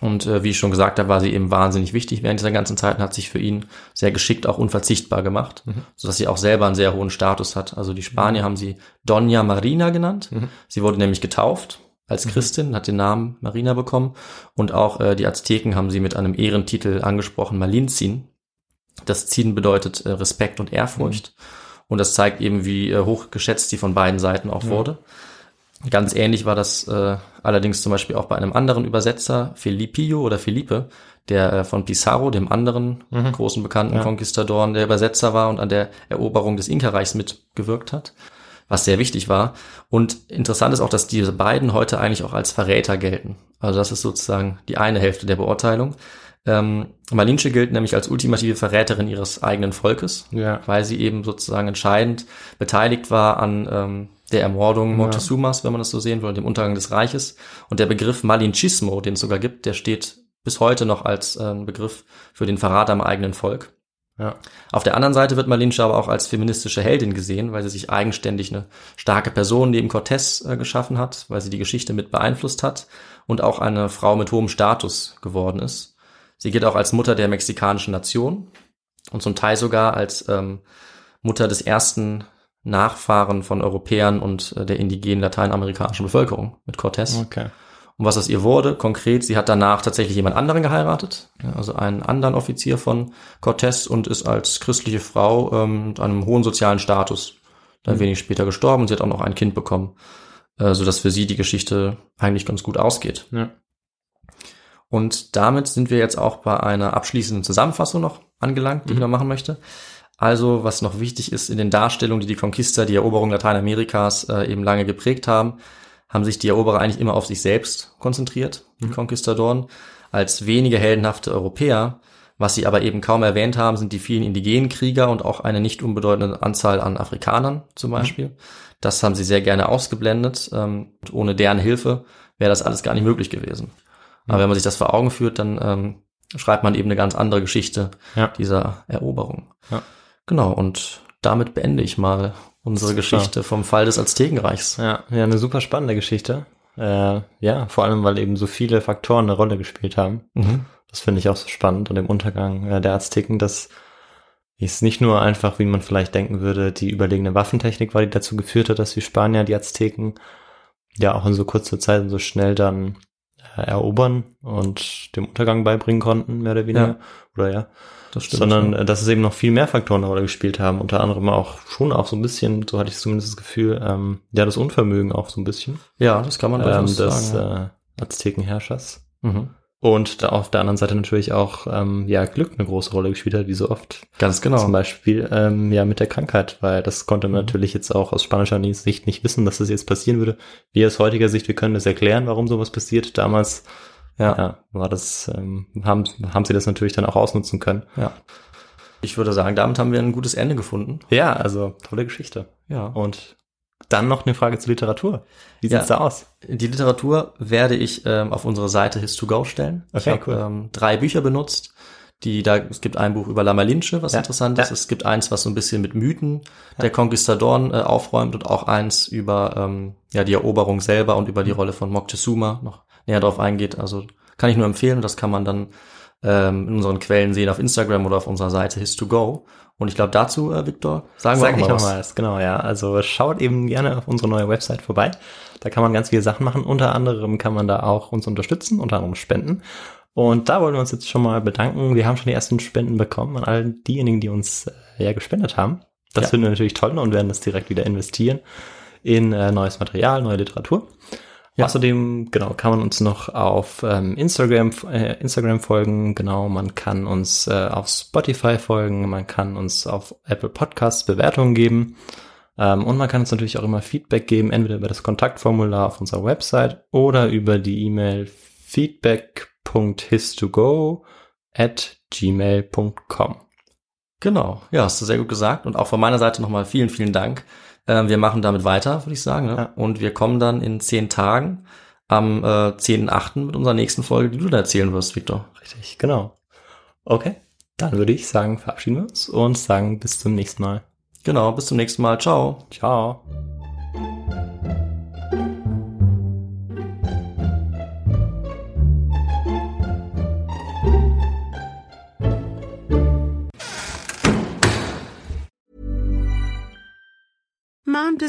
Und äh, wie ich schon gesagt habe, war sie eben wahnsinnig wichtig während dieser ganzen Zeit und hat sich für ihn sehr geschickt auch unverzichtbar gemacht, Mhm. sodass sie auch selber einen sehr hohen Status hat. Also die Spanier haben sie Doña Marina genannt. Mhm. Sie wurde nämlich getauft als Christin, hat den Namen Marina bekommen. Und auch äh, die Azteken haben sie mit einem Ehrentitel angesprochen, Malinzin. Das Zin bedeutet äh, Respekt und Ehrfurcht. Und das zeigt eben, wie äh, hoch geschätzt sie von beiden Seiten auch wurde. Ganz ähnlich war das äh, allerdings zum Beispiel auch bei einem anderen Übersetzer, Felipillo oder Felipe, der äh, von Pizarro, dem anderen großen bekannten Ja. Konquistadoren, der Übersetzer war und an der Eroberung des Inka-Reichs mitgewirkt hat. Was sehr wichtig war. Und interessant ist auch, dass diese beiden heute eigentlich auch als Verräter gelten. Also das ist sozusagen die eine Hälfte der Beurteilung. Ähm, Malinche gilt nämlich als ultimative Verräterin ihres eigenen Volkes, Ja. weil sie eben sozusagen entscheidend beteiligt war an ähm, der Ermordung Montezumas, wenn man das so sehen will, dem Untergang des Reiches. Und der Begriff Malinchismo, den es sogar gibt, der steht bis heute noch als ähm, Begriff für den Verrat am eigenen Volk. Ja. Auf der anderen Seite wird Malinche aber auch als feministische Heldin gesehen, weil sie sich eigenständig eine starke Person neben Cortés äh, geschaffen hat, weil sie die Geschichte mit beeinflusst hat und auch eine Frau mit hohem Status geworden ist. Sie gilt auch als Mutter der mexikanischen Nation und zum Teil sogar als ähm, Mutter des ersten Nachfahren von Europäern und äh, der indigenen lateinamerikanischen Bevölkerung mit Cortés. Okay. Und was aus ihr wurde, konkret, sie hat danach tatsächlich jemand anderen geheiratet, also einen anderen Offizier von Cortés und ist als christliche Frau ähm, mit einem hohen sozialen Status dann wenig später gestorben und sie hat auch noch ein Kind bekommen, äh, so dass für sie die Geschichte eigentlich ganz gut ausgeht. Ja. Und damit sind wir jetzt auch bei einer abschließenden Zusammenfassung noch angelangt, die ich noch machen möchte. Also, was noch wichtig ist in den Darstellungen, die die Conquista, die Eroberung Lateinamerikas äh, eben lange geprägt haben, haben sich die Eroberer eigentlich immer auf sich selbst konzentriert, die Conquistadoren, als wenige heldenhafte Europäer. Was sie aber eben kaum erwähnt haben, sind die vielen indigenen Krieger und auch eine nicht unbedeutende Anzahl an Afrikanern zum Beispiel. Das haben sie sehr gerne ausgeblendet. Ähm, und ohne deren Hilfe wäre das alles gar nicht möglich gewesen. Aber wenn man sich das vor Augen führt, dann ähm, schreibt man eben eine ganz andere Geschichte Ja. dieser Eroberung. Ja. Genau, und damit beende ich mal unsere. Geschichte vom Fall des Aztekenreichs. Ja, ja, eine super spannende Geschichte. Äh, ja, vor allem, weil eben so viele Faktoren eine Rolle gespielt haben. Mhm. Das finde ich auch so spannend. Und im Untergang äh, der Azteken, das ist nicht nur einfach, wie man vielleicht denken würde, die überlegene Waffentechnik war, die dazu geführt hat, dass die Spanier die Azteken ja auch in so kurzer Zeit und so schnell dann äh, erobern und dem Untergang beibringen konnten, mehr oder weniger. Ja. Oder ja. Das stimmt. Sondern ja. äh, dass es eben noch viel mehr Faktoren eine Rolle gespielt haben. Unter anderem auch schon auch so ein bisschen, so hatte ich zumindest das Gefühl, ähm, ja, das Unvermögen auch so ein bisschen ja, das kann man ähm, durchaus des sagen. äh, Aztekenherrschers. Mhm. Und da auf der anderen Seite natürlich auch ähm, ja Glück eine große Rolle gespielt hat, wie so oft. Ganz genau. Zum Beispiel ähm, ja mit der Krankheit, weil das konnte Mhm. man natürlich jetzt auch aus spanischer Sicht nicht wissen, dass das jetzt passieren würde. Wir aus heutiger Sicht, wir können das erklären, warum sowas passiert. Damals Ja. ja, war das, ähm, haben, haben sie das natürlich dann auch ausnutzen können. ja. Ich würde sagen, damit haben wir ein gutes Ende gefunden. Ja, also tolle Geschichte. Ja. Und dann noch eine Frage zur Literatur. Wie Ja. sieht's da aus? Die Literatur werde ich ähm, auf unsere Seite His2Go stellen. ich Okay, habe cool. ähm, drei Bücher benutzt. Die, da, es gibt ein Buch über La Malinche, was Ja, interessant ist. ja. Es gibt eins, was so ein bisschen mit Mythen der Conquistadoren äh, aufräumt und auch eins über ähm, ja, die Eroberung selber und über die Rolle von Moctezuma noch näher drauf eingeht. Also kann ich nur empfehlen das kann man dann ähm, in unseren Quellen sehen auf Instagram oder auf unserer Seite His2Go. Und ich glaube dazu, äh, Victor, sagen wir Sag auch ich mal was. nochmals, genau, ja. Also schaut eben gerne auf unsere neue Website vorbei. Da kann man ganz viele Sachen machen. Unter anderem kann man da auch uns unterstützen, unter anderem spenden. Und da wollen wir uns jetzt schon mal bedanken. Wir haben schon die ersten Spenden bekommen an all diejenigen, die uns äh, ja gespendet haben. Das Ja. finden wir natürlich toll und werden das direkt wieder investieren in äh, neues Material, neue Literatur. Ja. Außerdem, genau, kann man uns noch auf ähm, Instagram, äh, Instagram folgen, genau, man kann uns äh, auf Spotify folgen, man kann uns auf Apple Podcasts Bewertungen geben ähm, und man kann uns natürlich auch immer Feedback geben, entweder über das Kontaktformular auf unserer Website oder über die E-Mail feedback.histogo at gmail.com. Genau, ja, hast du sehr gut gesagt. Und auch von meiner Seite nochmal vielen, vielen Dank. Ähm, wir machen damit weiter, würde ich sagen. Ne? Ja. Und wir kommen dann in zehn Tagen am äh, 10.8. mit unserer nächsten Folge, die du da erzählen wirst, Victor. Richtig, genau. Okay, dann würde ich sagen, verabschieden wir uns und sagen bis zum nächsten Mal. Genau, bis zum nächsten Mal. Ciao. Ciao.